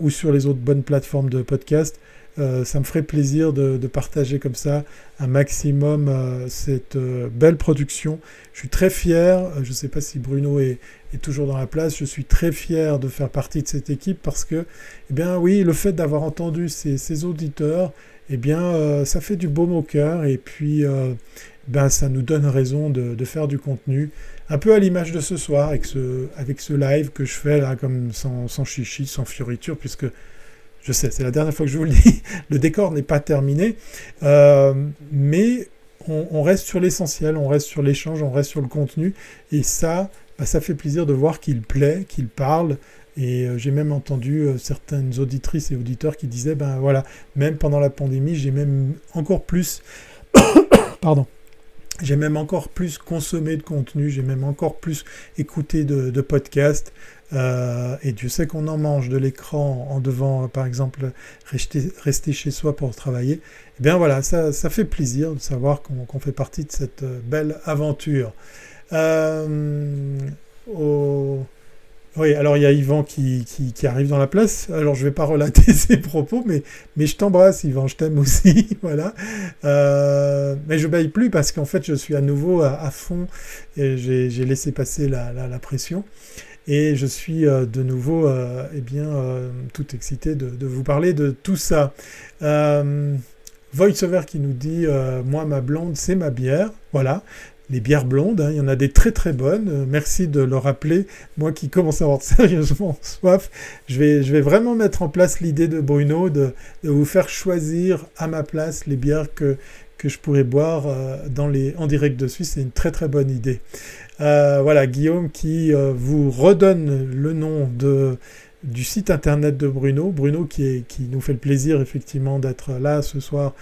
ou sur les autres bonnes plateformes de podcast. Euh, ça me ferait plaisir de, partager comme ça un maximum euh, cette euh, belle production. Je suis très fier, je ne sais pas si Bruno est, toujours dans la place, je suis très fier de faire partie de cette équipe parce que, eh oui, le fait d'avoir entendu ces, auditeurs, eh bien ça fait du baume au cœur et puis ben, ça nous donne raison de, faire du contenu. Un peu à l'image de ce soir avec ce, avec ce live que je fais là comme sans, sans chichi, sans fioriture, puisque je sais, c'est la dernière fois que je vous le dis, (laughs) le décor n'est pas terminé, euh, mais on, reste sur l'essentiel, on reste sur l'échange, on reste sur le contenu, et ça, bah, ça fait plaisir de voir qu'il plaît, qu'il parle, et euh, j'ai même entendu euh, certaines auditrices et auditeurs qui disaient, ben voilà, même pendant la pandémie, j'ai même encore plus, (coughs) pardon, j'ai même encore plus consommé de contenu, j'ai même encore plus écouté de podcasts. Euh, et Dieu sait qu'on en mange de l'écran en devant, par exemple, rester, chez soi pour travailler. Eh bien voilà, ça, fait plaisir de savoir qu'on fait partie de cette euh, belle aventure. Euh, oui, alors il y a Yvan qui, arrive dans la place. Alors je ne vais pas relater (laughs) ses propos, mais, je t'embrasse Yvan, je t'aime aussi. (laughs) voilà. mais je baille plus parce qu'en fait je suis à nouveau à, fond et j'ai laissé passer la pression. Et je suis euh, de nouveau euh, eh bien, euh, tout excité de, vous parler de tout ça. VoiceOver qui nous dit Moi, ma blonde, c'est ma bière. Voilà les bières blondes, hein, il y en a des très très bonnes. merci de le rappeler. Moi qui commence à avoir (laughs) sérieusement soif, je vais, je vais vraiment mettre en place l'idée de Bruno de, vous faire choisir à ma place les bières que, que je pourrais boire dans les, en direct de Suisse. C'est une très très bonne idée. Euh, voilà, Guillaume qui euh, vous redonne le nom du site internet de Bruno. Bruno qui, nous fait le plaisir effectivement d'être là ce soir.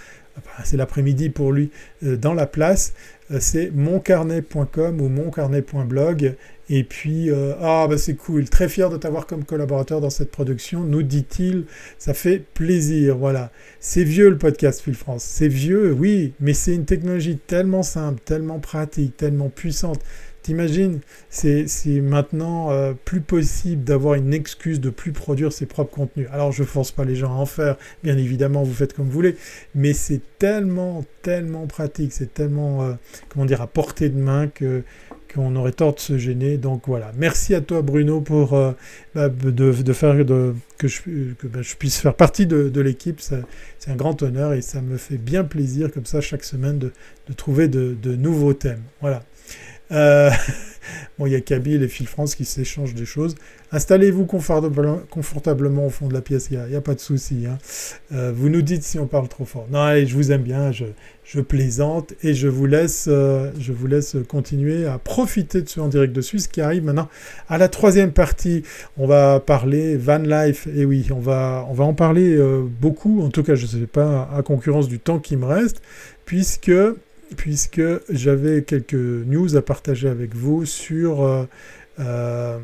c'est l'après-midi pour lui euh, dans la place. C'est moncarnet.com ou moncarnet.blog. Et puis, ah bah c'est cool, très fier de t'avoir comme collaborateur dans cette production, nous dit-il, ça fait plaisir, voilà. C'est vieux le podcast Phil France, c'est vieux, oui, mais c'est une technologie tellement simple, tellement pratique, tellement puissante. T'imagines, c'est maintenant euh, plus possible d'avoir une excuse de plus produire ses propres contenus. Alors je force pas les gens à en faire, bien évidemment, vous faites comme vous voulez, mais c'est tellement, tellement pratique, c'est tellement, euh, comment dire, à portée de main que qu'on aurait tort de se gêner. Donc voilà, merci à toi Bruno pour euh, bah, de, faire que, bah, je, puisse faire partie de, l'équipe. C'est un grand honneur et ça me fait bien plaisir comme ça chaque semaine de, trouver de, nouveaux thèmes. Voilà. Euh, (laughs) bon, il y a Kabyle et Phil France qui s'échangent des choses. Installez-vous confortablement, au fond de la pièce, il n'y a, pas de souci. Hein. Euh, vous nous dites si on parle trop fort. Non, allez, je vous aime bien, je, plaisante et je vous, laisse, euh, je vous laisse continuer à profiter de ce en direct de Suisse qui arrive maintenant à la troisième partie. On va parler van life, et oui, on va, on va en parler beaucoup, en tout cas, je ne sais pas, à concurrence du temps qui me reste, puisque puisque j'avais quelques news à partager avec vous sur, euh, euh,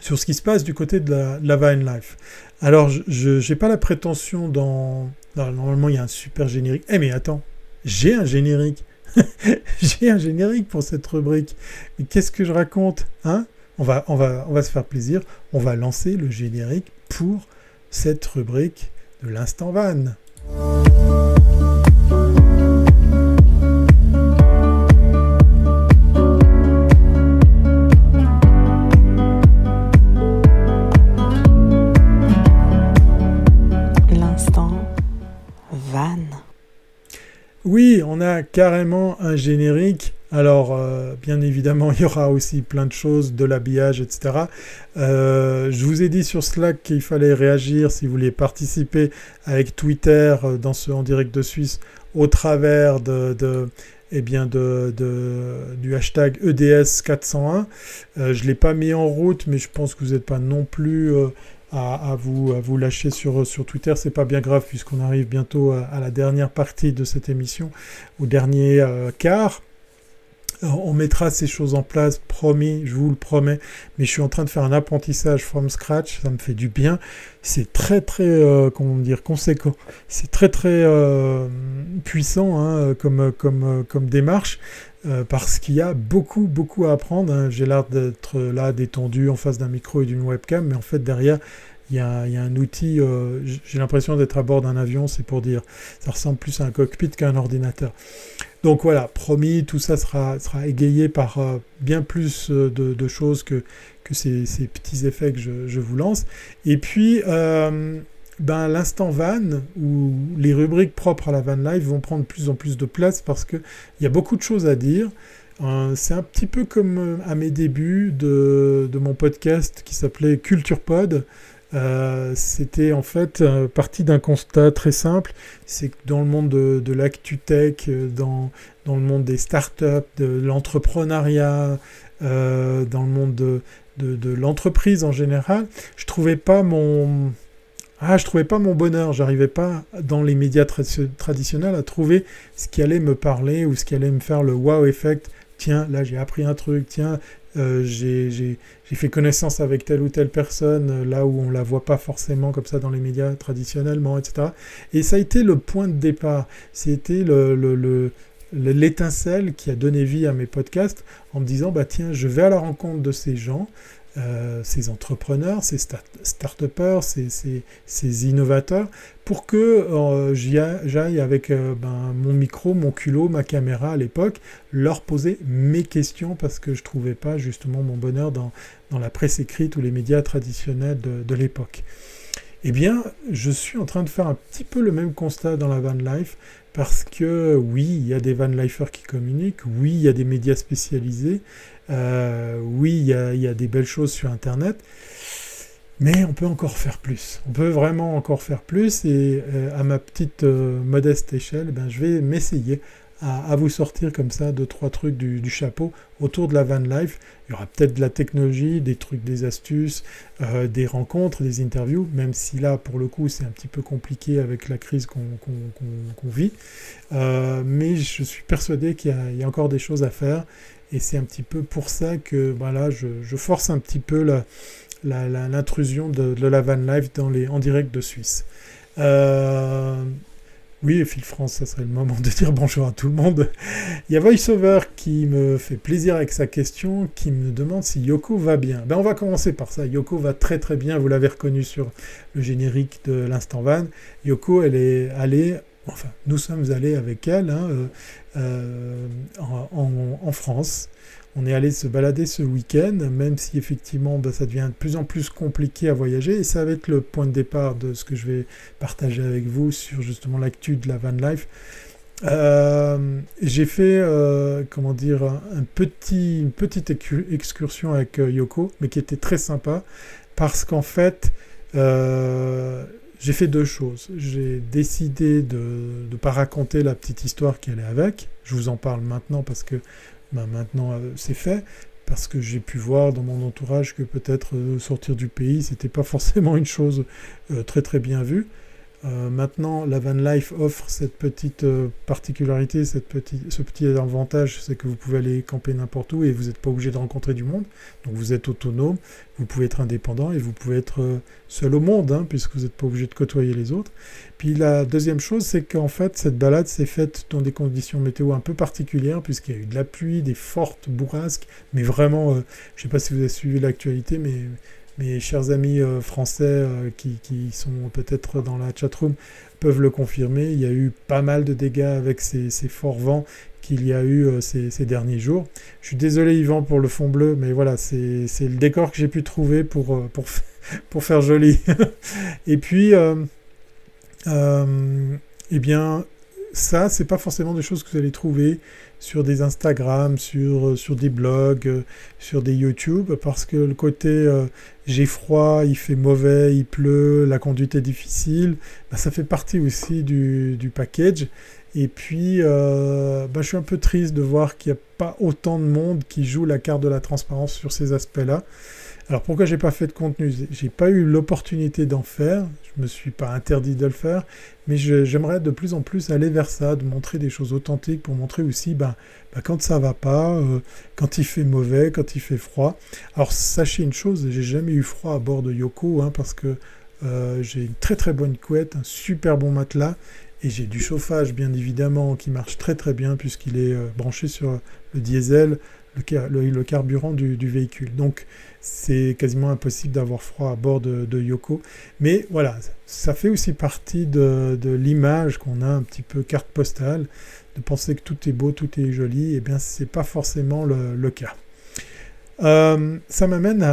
sur ce qui se passe du côté de la, de Vine Life. Alors, je n'ai pas la prétention dans... Normalement, il y a un super générique. Eh mais attends, j'ai un générique. (laughs) j'ai un générique pour cette rubrique. Mais qu'est-ce que je raconte hein? On, va, on, va, on va se faire plaisir. On va lancer le générique pour cette rubrique de l'instant van. Oui, on a carrément un générique. Alors, euh, bien évidemment, (laughs) il y aura aussi plein de choses, de l'habillage, etc. Euh, je vous ai dit sur Slack qu'il fallait réagir si vous voulez participer avec Twitter euh, dans ce en direct de Suisse au travers de, eh bien de, du hashtag EDS401. je ne l'ai pas mis en route, mais je pense que vous n'êtes pas non plus à, vous, à vous lâcher sur, sur Twitter. C'est pas bien grave puisqu'on arrive bientôt à, la dernière partie de cette émission, au dernier euh, quart. On mettra ces choses en place, promis, je vous le promets. Mais je suis en train de faire un apprentissage from scratch, ça me fait du bien. C'est très très, euh, comment dire, conséquent. C'est très très euh, puissant hein, comme, comme, comme démarche. parce qu'il y a beaucoup, beaucoup à apprendre. Hein. J'ai l'air d'être là détendu en face d'un micro et d'une webcam, mais en fait derrière, il y, a, un outil, euh, j'ai l'impression d'être à bord d'un avion, c'est pour dire, ça ressemble plus à un cockpit qu'à un ordinateur. Donc voilà, promis, tout ça sera, sera égayé par euh, bien plus euh, de, choses que, que ces, petits effets que je, vous lance. Et puis, ben, l'instant van, où les rubriques propres à la van live vont prendre de plus en plus de place parce qu'il y a beaucoup de choses à dire. c'est un petit peu comme à mes débuts de, de mon podcast qui s'appelait Culture Pod. Euh, c'était en fait euh, partie d'un constat très simple, c'est que dans le monde de, de l'actu-tech, euh, dans, dans, le monde des startups, de l'entrepreneuriat, dans le monde de, de, l'entreprise en général, je trouvais pas mon... Ah, je trouvais pas mon bonheur, j'arrivais pas dans les médias traditionnels à trouver ce qui allait me parler ou ce qui allait me faire le wow effect. Tiens, là j'ai appris un truc, tiens, euh, j'ai fait connaissance avec telle ou telle personne, euh, là où on la voit pas forcément comme ça dans les médias traditionnellement, etc. Et ça a été le point de départ. C'était le, l'étincelle qui a donné vie à mes podcasts en me disant bah tiens je vais à la rencontre de ces gens euh, ces entrepreneurs, ces start-upers, ces, innovateurs, pour que euh, j'aille avec euh, ben, mon micro, mon culot, ma caméra à l'époque, leur poser mes questions parce que je ne trouvais pas justement mon bonheur dans, la presse écrite ou les médias traditionnels de, l'époque. Eh bien, je suis en train de faire un petit peu le même constat dans la van life parce que oui, il y a des van lifers qui communiquent, oui, il y a des médias spécialisés, euh, oui, il y, a, des belles choses sur Internet, mais on peut encore faire plus. On peut vraiment encore faire plus, et euh, à ma petite euh, modeste échelle, ben, je vais m'essayer à, vous sortir comme ça deux, trois trucs du, chapeau autour de la van life. Il y aura peut-être de la technologie, des trucs, des astuces, des rencontres, des interviews, même si là, pour le coup, c'est un petit peu compliqué avec la crise qu'on vit. Mais je suis persuadé qu'il y, a encore des choses à faire. Et c'est un petit peu pour ça que voilà, je, force un petit peu l'intrusion de, de, la van life dans les, en direct de Suisse. Euh, oui, Phil France, ça serait le moment de dire bonjour à tout le monde. Il y a VoiceOver qui me fait plaisir avec sa question, qui me demande si Yoko va bien. Ben, on va commencer par ça. Yoko va très très bien, vous l'avez reconnu sur le générique de l'Instant Van. Yoko, elle est allée, enfin, nous sommes allés avec elle hein, euh, euh, en, France. On est allé se balader ce week-end, même si effectivement bah, ça devient de plus en plus compliqué à voyager. Et ça va être le point de départ de ce que je vais partager avec vous sur justement l'actu de la van life. Euh, j'ai fait, comment dire, une petite excursion avec Yoko, mais qui était très sympa, parce qu'en fait, j'ai fait deux choses. J'ai décidé de ne pas raconter la petite histoire qui allait avec. Je vous en parle maintenant parce que ben, maintenant euh, c'est fait parce que j'ai pu voir dans mon entourage que peut-être euh, sortir du pays, c'était pas forcément une chose euh, très très bien vue. Euh, maintenant, la van life offre cette petite euh, particularité, cette ce petit avantage, c'est que vous pouvez aller camper n'importe où et vous n'êtes pas obligé de rencontrer du monde. Donc vous êtes autonome, vous pouvez être indépendant et vous pouvez être euh, seul au monde, hein, puisque vous n'êtes pas obligé de côtoyer les autres. Puis la deuxième chose, c'est qu'en fait, cette balade s'est faite dans des conditions météo un peu particulières, puisqu'il y a eu de la pluie, des fortes bourrasques, mais vraiment, je ne sais pas si vous avez suivi l'actualité, mais mes chers amis euh, français euh, qui, sont peut-être dans la chatroom peuvent le confirmer. Il y a eu pas mal de dégâts avec ces, forts vents qu'il y a eu euh, ces, derniers jours. Je suis désolé Yvan pour le fond bleu, mais voilà, c'est le décor que j'ai pu trouver pour, (laughs) faire joli. (laughs) Et puis, eh bien, ça, c'est pas forcément des choses que vous allez trouver sur des Instagram, sur, euh, sur des blogs, euh, sur des YouTube, parce que le côté euh, j'ai froid, il fait mauvais, il pleut, la conduite est difficile, bah, ça fait partie aussi du, du package. Et puis, bah, je suis un peu triste de voir qu'il n'y a pas autant de monde qui joue la carte de la transparence sur ces aspects-là. Alors pourquoi j'ai pas fait de contenu? J'ai pas eu l'opportunité d'en faire, je me suis pas interdit de le faire, mais j'aimerais de plus en plus aller vers ça, de montrer des choses authentiques pour montrer aussi ben, ben quand ça va pas, euh, quand il fait mauvais, quand il fait froid. Alors sachez une chose, j'ai jamais eu froid à bord de Yoko hein, parce que euh, j'ai une très très bonne couette, un super bon matelas et j'ai du chauffage bien évidemment qui marche très très bien puisqu'il est euh, branché sur le diesel, le, carburant du, véhicule. Donc c'est quasiment impossible d'avoir froid à bord de, Yoko. Mais voilà, ça fait aussi partie de, l'image qu'on a un petit peu carte postale, de penser que tout est beau, tout est joli. Et eh bien, c'est pas forcément le, cas. Euh, ça m'amène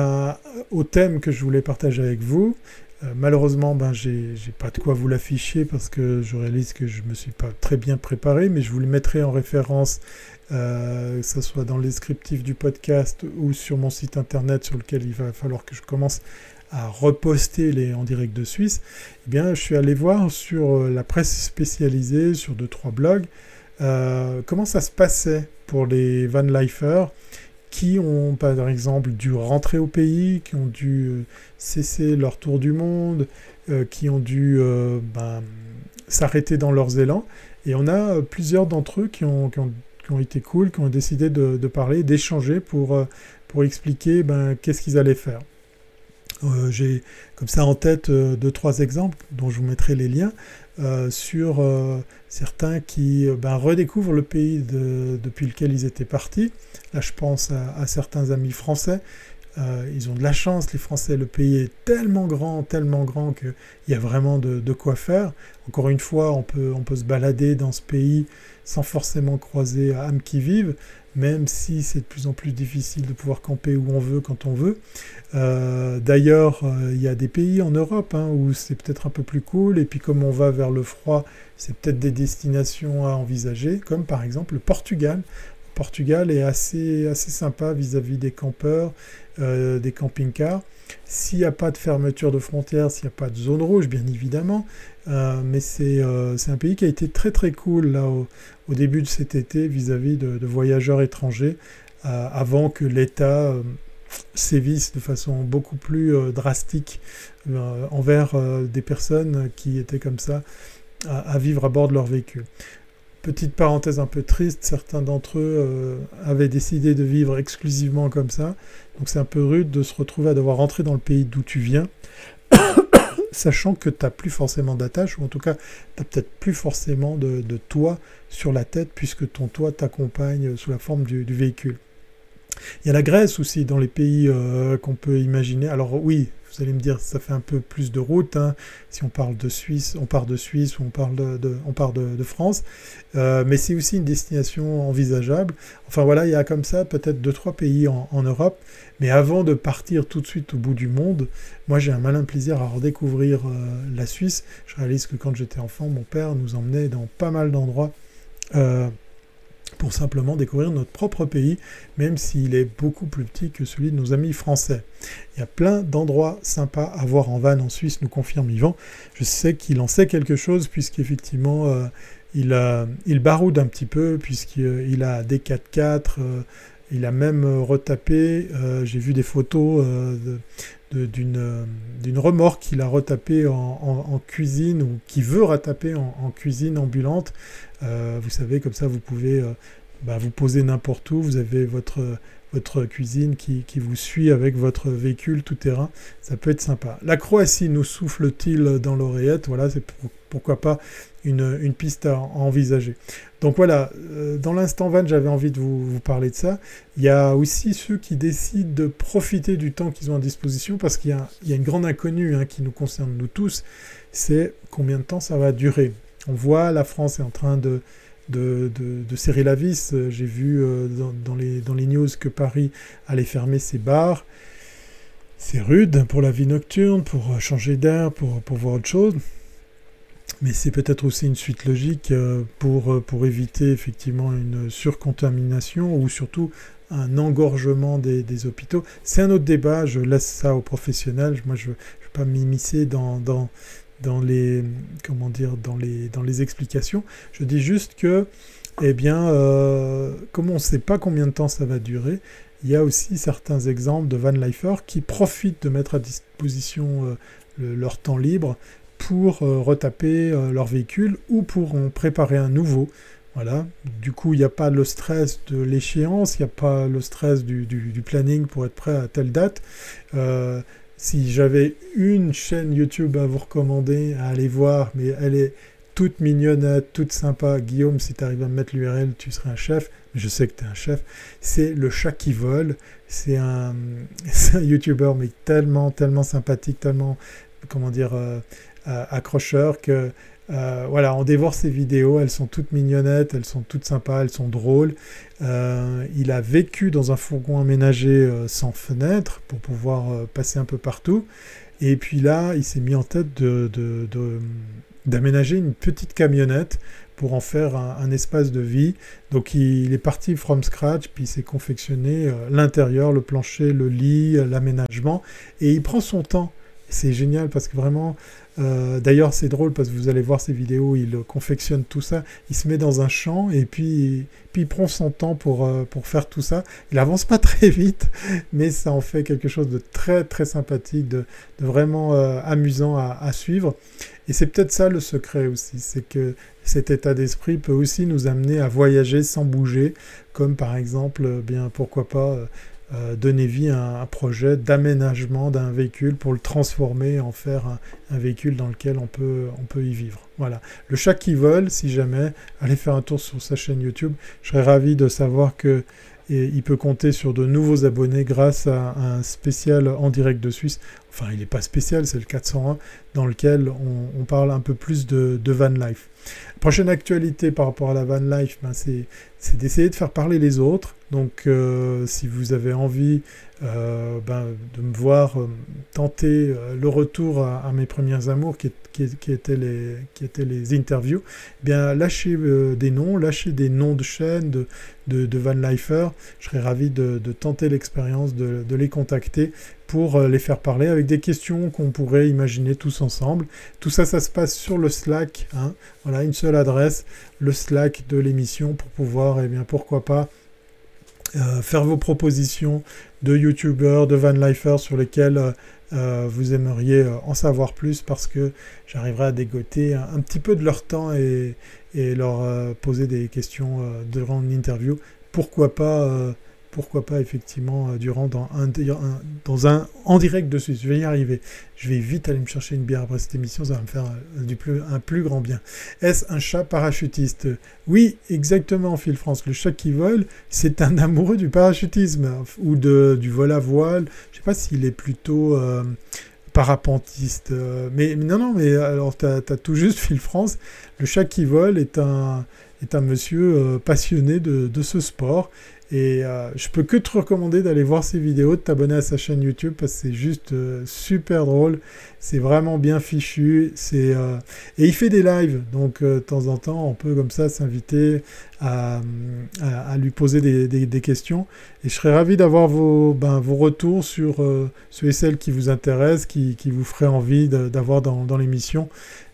au thème que je voulais partager avec vous. Euh, malheureusement, ben, j'ai pas de quoi vous l'afficher parce que je réalise que je me suis pas très bien préparé, mais je vous le mettrai en référence euh, que ce soit dans descriptif du podcast ou sur mon site internet sur lequel il va falloir que je commence à reposter les en direct de Suisse, eh bien, je suis allé voir sur euh, la presse spécialisée, sur deux trois blogs, euh, comment ça se passait pour les van lifers qui ont par exemple dû rentrer au pays, qui ont dû cesser leur tour du monde, qui ont dû ben, s'arrêter dans leurs élans. Et on a plusieurs d'entre eux qui ont qui ont été cool, qui ont décidé de, parler, d'échanger pour, euh, pour expliquer ben, qu'est-ce qu'ils allaient faire. Euh, j'ai comme ça en tête euh, deux, trois exemples dont je vous mettrai les liens sur certains qui ben, redécouvrent le pays depuis lequel ils étaient partis. Là, je pense à, certains amis français. ils ont de la chance, les Français. Le pays est tellement grand, tellement grand qu'il y a vraiment de, de, quoi faire. Encore une fois, on peut, on peut se balader dans ce pays sans forcément croiser âmes qui vivent, même si c'est de plus en plus difficile de pouvoir camper où on veut quand on veut. Euh, d'ailleurs, euh, il y a des pays en Europe hein, où c'est peut-être un peu plus cool, et puis comme on va vers le froid, c'est peut-être des destinations à envisager, comme par exemple le Portugal. Portugal est assez, assez sympa vis-à-vis des campeurs, des camping-cars. S'il n'y a pas de fermeture de frontières, s'il n'y a pas de zone rouge, bien évidemment, mais c'est un pays qui a été très très cool là au, début de cet été vis-à-vis de, voyageurs étrangers, avant que l'État sévisse de façon beaucoup plus drastique envers des personnes qui étaient comme ça à, vivre à bord de leur véhicule. Petite parenthèse un peu triste, certains d'entre eux euh, avaient décidé de vivre exclusivement comme ça. Donc c'est un peu rude de se retrouver à devoir rentrer dans le pays d'où tu viens, (coughs) sachant que tu n'as plus forcément d'attache, ou en tout cas, tu n'as peut-être plus forcément de, toit sur la tête, puisque ton toit t'accompagne sous la forme du véhicule. Il y a la Grèce aussi dans les pays euh, qu'on peut imaginer. Alors oui, vous allez me dire, ça fait un peu plus de route. Hein, si on parle de Suisse, on part de Suisse ou on, parle de, on part de, France. Euh, mais c'est aussi une destination envisageable. Enfin voilà, il y a comme ça peut-être deux, trois pays en, Europe. Mais avant de partir tout de suite au bout du monde, moi j'ai un malin plaisir à redécouvrir euh, la Suisse. Je réalise que quand j'étais enfant, mon père nous emmenait dans pas mal d'endroits pour simplement découvrir notre propre pays, même s'il est beaucoup plus petit que celui de nos amis français. Il y a plein d'endroits sympas à voir en van en Suisse, nous confirme Yvan. Je sais qu'il en sait quelque chose, puisqu'effectivement, euh, il, il baroude un petit peu, puisqu'il a des 4x4, euh, il a même retapé, euh, j'ai vu des photos d'une remorque qu'il a retapé en, cuisine ou qui veut retaper en cuisine ambulante euh, vous savez, comme ça, vous pouvez euh, bah, vous poser n'importe où. Vous avez votre, votre cuisine qui, qui, vous suit avec votre véhicule tout terrain. Ça peut être sympa. La Croatie nous souffle-t-il dans l'oreillette? Voilà, c'est pourquoi pas une, une, piste à, envisager. Donc voilà, euh, dans l'instant van, j'avais envie de vous, parler de ça. Il y a aussi ceux qui décident de profiter du temps qu'ils ont à disposition parce qu'il y, y, a une grande inconnue hein, qui nous concerne nous tous, c'est combien de temps ça va durer? On voit la France est en train de, serrer la vis. J'ai vu euh, dans, les, news que Paris allait fermer ses bars. C'est rude pour la vie nocturne, pour euh, changer d'air, pour, pour voir autre chose. Mais c'est peut-être aussi une suite logique euh, pour, éviter effectivement une surcontamination ou surtout un engorgement des, hôpitaux. C'est un autre débat, je laisse ça aux professionnels. Moi, je ne vais pas m'immiscer dans, dans les, comment dire, dans les, dans les explications. Je dis juste que, eh bien, euh, comme on ne sait pas combien de temps ça va durer, il y a aussi certains exemples de van lifers qui profitent de mettre à disposition euh, leur temps libre pour euh, retaper leur véhicule ou pour en préparer un nouveau. Voilà. Du coup, il n'y a pas le stress de l'échéance, il n'y a pas le stress du, planning pour être prêt à telle date si j'avais une chaîne YouTube à vous recommander, à aller voir, mais elle est toute mignonnette, toute sympa. Guillaume, si tu arrives à me mettre l'URL, tu serais un chef. Je sais que tu es un chef. C'est Le Chat qui vole. C'est un, (laughs) un YouTuber, mais tellement, tellement sympathique, tellement, comment dire, euh, euh, accrocheur que euh, voilà, on dévore ses vidéos, elles sont toutes mignonnettes, elles sont toutes sympas, elles sont drôles. Euh, il a vécu dans un fourgon aménagé euh, sans fenêtre pour pouvoir passer un peu partout. Et puis là, il s'est mis en tête d'aménager une petite camionnette pour en faire un, espace de vie. Donc il, est parti from scratch, puis il s'est confectionné l'intérieur, le plancher, le lit, l'aménagement, et il prend son temps. C'est génial parce que vraiment, euh, d'ailleurs, c'est drôle parce que vous allez voir ces vidéos, il confectionne tout ça, il se met dans un champ et puis, puis il prend son temps pour, euh, pour faire tout ça. Il avance pas (laughs) très vite, mais ça en fait quelque chose de très très sympathique, de, vraiment euh, amusant à, suivre. Et c'est peut-être ça le secret aussi, c'est que cet état d'esprit peut aussi nous amener à voyager sans bouger, comme par exemple, bien pourquoi pas euh, donner vie à un, projet d'aménagement d'un véhicule pour le transformer en faire un, véhicule dans lequel on peut, on peut y vivre. Voilà. Le chat qui vole, si jamais, allez faire un tour sur sa chaîne YouTube. Je serais ravi de savoir que il peut compter sur de nouveaux abonnés grâce à un spécial en direct de Suisse. Enfin, il n'est pas spécial, c'est le 401, dans lequel on, parle un peu plus de, de van life. Prochaine actualité par rapport à la van life, ben c'est d'essayer de faire parler les autres. Donc euh, si vous avez envie euh, ben, de me voir euh, tenter le retour à, mes premiers amours qui, étaient, les, interviews, eh bien lâchez des noms, lâchez des noms de chaînes, de, Van Leifer. Je serais ravi de, tenter l'expérience, de, les contacter pour les faire parler avec des questions qu'on pourrait imaginer tous ensemble. Tout ça, ça se passe sur le Slack. Hein. Voilà, une seule adresse, le Slack de l'émission pour pouvoir, eh bien, pourquoi pas, euh, faire vos propositions de youtubeurs, de Van Lifer sur lesquels euh, euh, vous aimeriez en savoir plus parce que j'arriverai à dégoter un, petit peu de leur temps et leur poser des questions durant une interview. Pourquoi pas pourquoi pas effectivement euh, durant dans un, dans un en direct dessus. Je vais y arriver. Je vais vite aller me chercher une bière après cette émission, ça va me faire euh, du plus, un plus grand bien. Est-ce un chat parachutiste? Oui, exactement, Phil France. Le chat qui vole, c'est un amoureux du parachutisme ou de, du vol à voile. Je ne sais pas s'il est plutôt euh, parapentiste. mais, non, non, mais alors tu as, tout juste, Phil France. Le chat qui vole est un, est un monsieur passionné de, de ce sport et euh, je peux que te recommander d'aller voir ses vidéos, de t'abonner à sa chaîne YouTube parce que c'est juste euh, super drôle. C'est vraiment bien fichu. C'est euh, et il fait des lives, donc de temps en temps, on peut comme ça s'inviter à, lui poser des, questions. Et je serais ravi d'avoir vos, ben, vos retours sur ceux et celles qui vous intéressent, qui, qui vous feraient envie d'avoir dans, dans l'émission.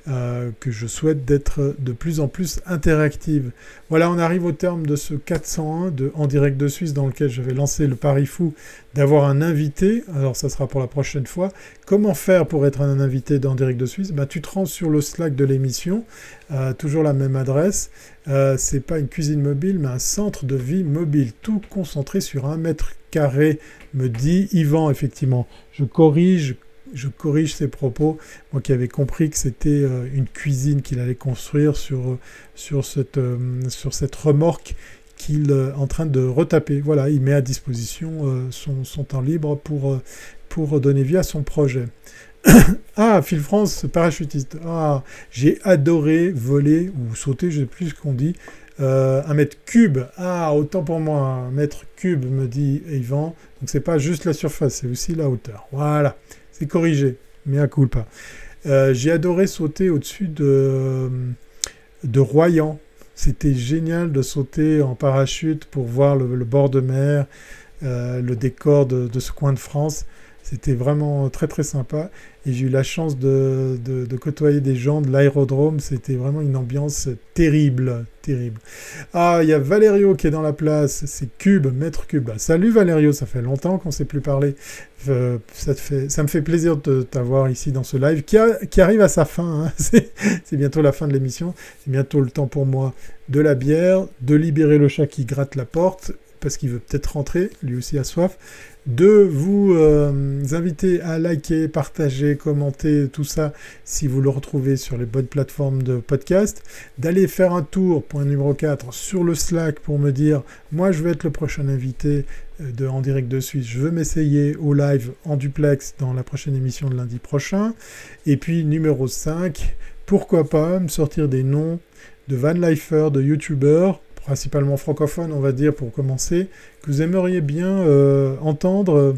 Euh, que je souhaite d'être de plus en plus interactive. Voilà, on arrive au terme de ce 401 de En direct de Suisse dans lequel j'avais lancé le pari fou d'avoir un invité. Alors ça sera pour la prochaine fois. Comment faire pour être un invité d'En direct de Suisse? Bah, Tu te rends sur le Slack de l'émission, euh, toujours la même adresse. Euh, c'est pas une cuisine mobile, mais un centre de vie mobile, tout concentré sur un mètre carré, me dit Yvan, effectivement. Je corrige je corrige ses propos. Moi qui avais compris que c'était euh, une cuisine qu'il allait construire sur, sur, cette, euh, sur cette remorque qu'il est euh, en train de retaper. Voilà, il met à disposition son, son, temps libre pour, pour donner vie à son projet. (coughs) ah, Phil France, parachutiste. Ah, j'ai adoré voler ou sauter, je ne sais plus ce qu'on dit. un mètre cube. Ah, autant pour moi, un mètre cube, me dit Yvan. Donc c'est pas juste la surface, c'est aussi la hauteur. Voilà. C'est corrigé, mais à coup pas. Euh, j'ai adoré sauter au-dessus de, de Royan. C'était génial de sauter en parachute pour voir le, bord de mer, euh, le décor de, ce coin de France. C'était vraiment très très sympa. Et j'ai eu la chance de, côtoyer des gens de l'aérodrome. C'était vraiment une ambiance terrible, terrible. Ah, il y a Valerio qui est dans la place. C'est Cube, Maître Cube. Bah, salut Valerio, ça fait longtemps qu'on ne s'est plus parlé. Euh, ça, te fait, ça me fait plaisir de t'avoir ici dans ce live qui, qui arrive à sa fin. Hein. (laughs) C'est bientôt la fin de l'émission. C'est bientôt le temps pour moi de la bière, de libérer le chat qui gratte la porte parce qu'il veut peut-être rentrer, lui aussi a soif, de vous euh, inviter à liker, partager, commenter tout ça si vous le retrouvez sur les bonnes plateformes de podcast, d'aller faire un tour, point numéro 4, sur le Slack pour me dire, moi je veux être le prochain invité euh, de En direct de Suisse, je veux m'essayer au live en duplex dans la prochaine émission de lundi prochain, et puis numéro 5, pourquoi pas me sortir des noms de Van Lifer, de YouTubers, principalement francophone, on va dire, pour commencer, que vous aimeriez bien euh, entendre,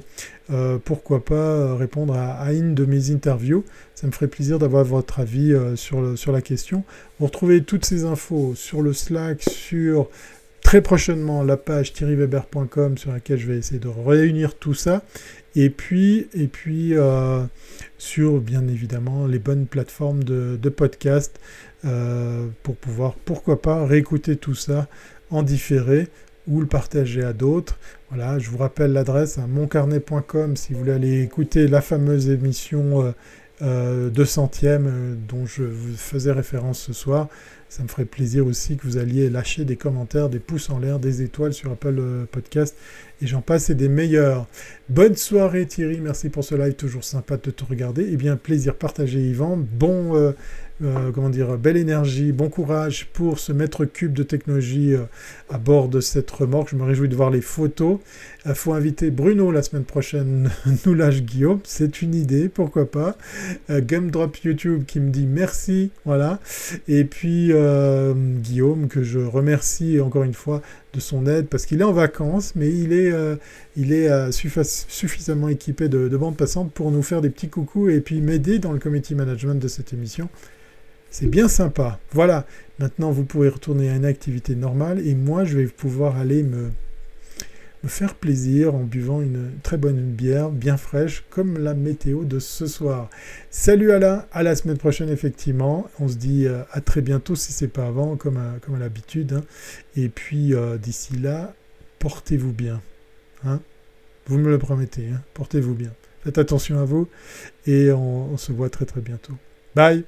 euh, pourquoi pas répondre à, une de mes interviews. Ça me ferait plaisir d'avoir votre avis euh, sur, sur la question. Vous retrouvez toutes ces infos sur le Slack, sur très prochainement la page thierryweber.com sur laquelle je vais essayer de réunir tout ça. Et puis, et puis sur bien évidemment les bonnes plateformes de, de podcast. Euh, pour pouvoir, pourquoi pas, réécouter tout ça en différé ou le partager à d'autres. Voilà, je vous rappelle l'adresse à moncarnet.com si vous voulez aller écouter la fameuse émission euh, euh, 200e euh, dont je vous faisais référence ce soir. Ça me ferait plaisir aussi que vous alliez lâcher des commentaires, des pouces en l'air, des étoiles sur Apple Podcast et j'en passe et des meilleurs. Bonne soirée Thierry, merci pour ce live, toujours sympa de te regarder. Et eh bien plaisir partagé Yvan, bon euh, comment dire, belle énergie, bon courage pour ce mètre cube de technologie euh, à bord de cette remorque. Je me réjouis de voir les photos. Il faut inviter Bruno la semaine prochaine, (laughs) nous lâche Guillaume. C'est une idée, pourquoi pas. Euh, Gumdrop YouTube qui me dit merci, voilà. Et puis euh, Guillaume, que je remercie encore une fois de son aide, parce qu'il est en vacances, mais il est, euh, il est euh, suffisamment équipé de, de bande passante pour nous faire des petits coucous et puis m'aider dans le committee management de cette émission. C'est bien sympa. Voilà, maintenant vous pourrez retourner à une activité normale et moi je vais pouvoir aller me faire plaisir en buvant une très bonne bière bien fraîche comme la météo de ce soir. Salut Alain, à la semaine prochaine effectivement. On se dit euh, à très bientôt si c'est pas avant comme à, comme l'habitude. Hein. Et puis euh, d'ici là, portez-vous bien. Hein. vous me le promettez, hein. portez-vous bien. Faites attention à vous et on se voit très très bientôt. Bye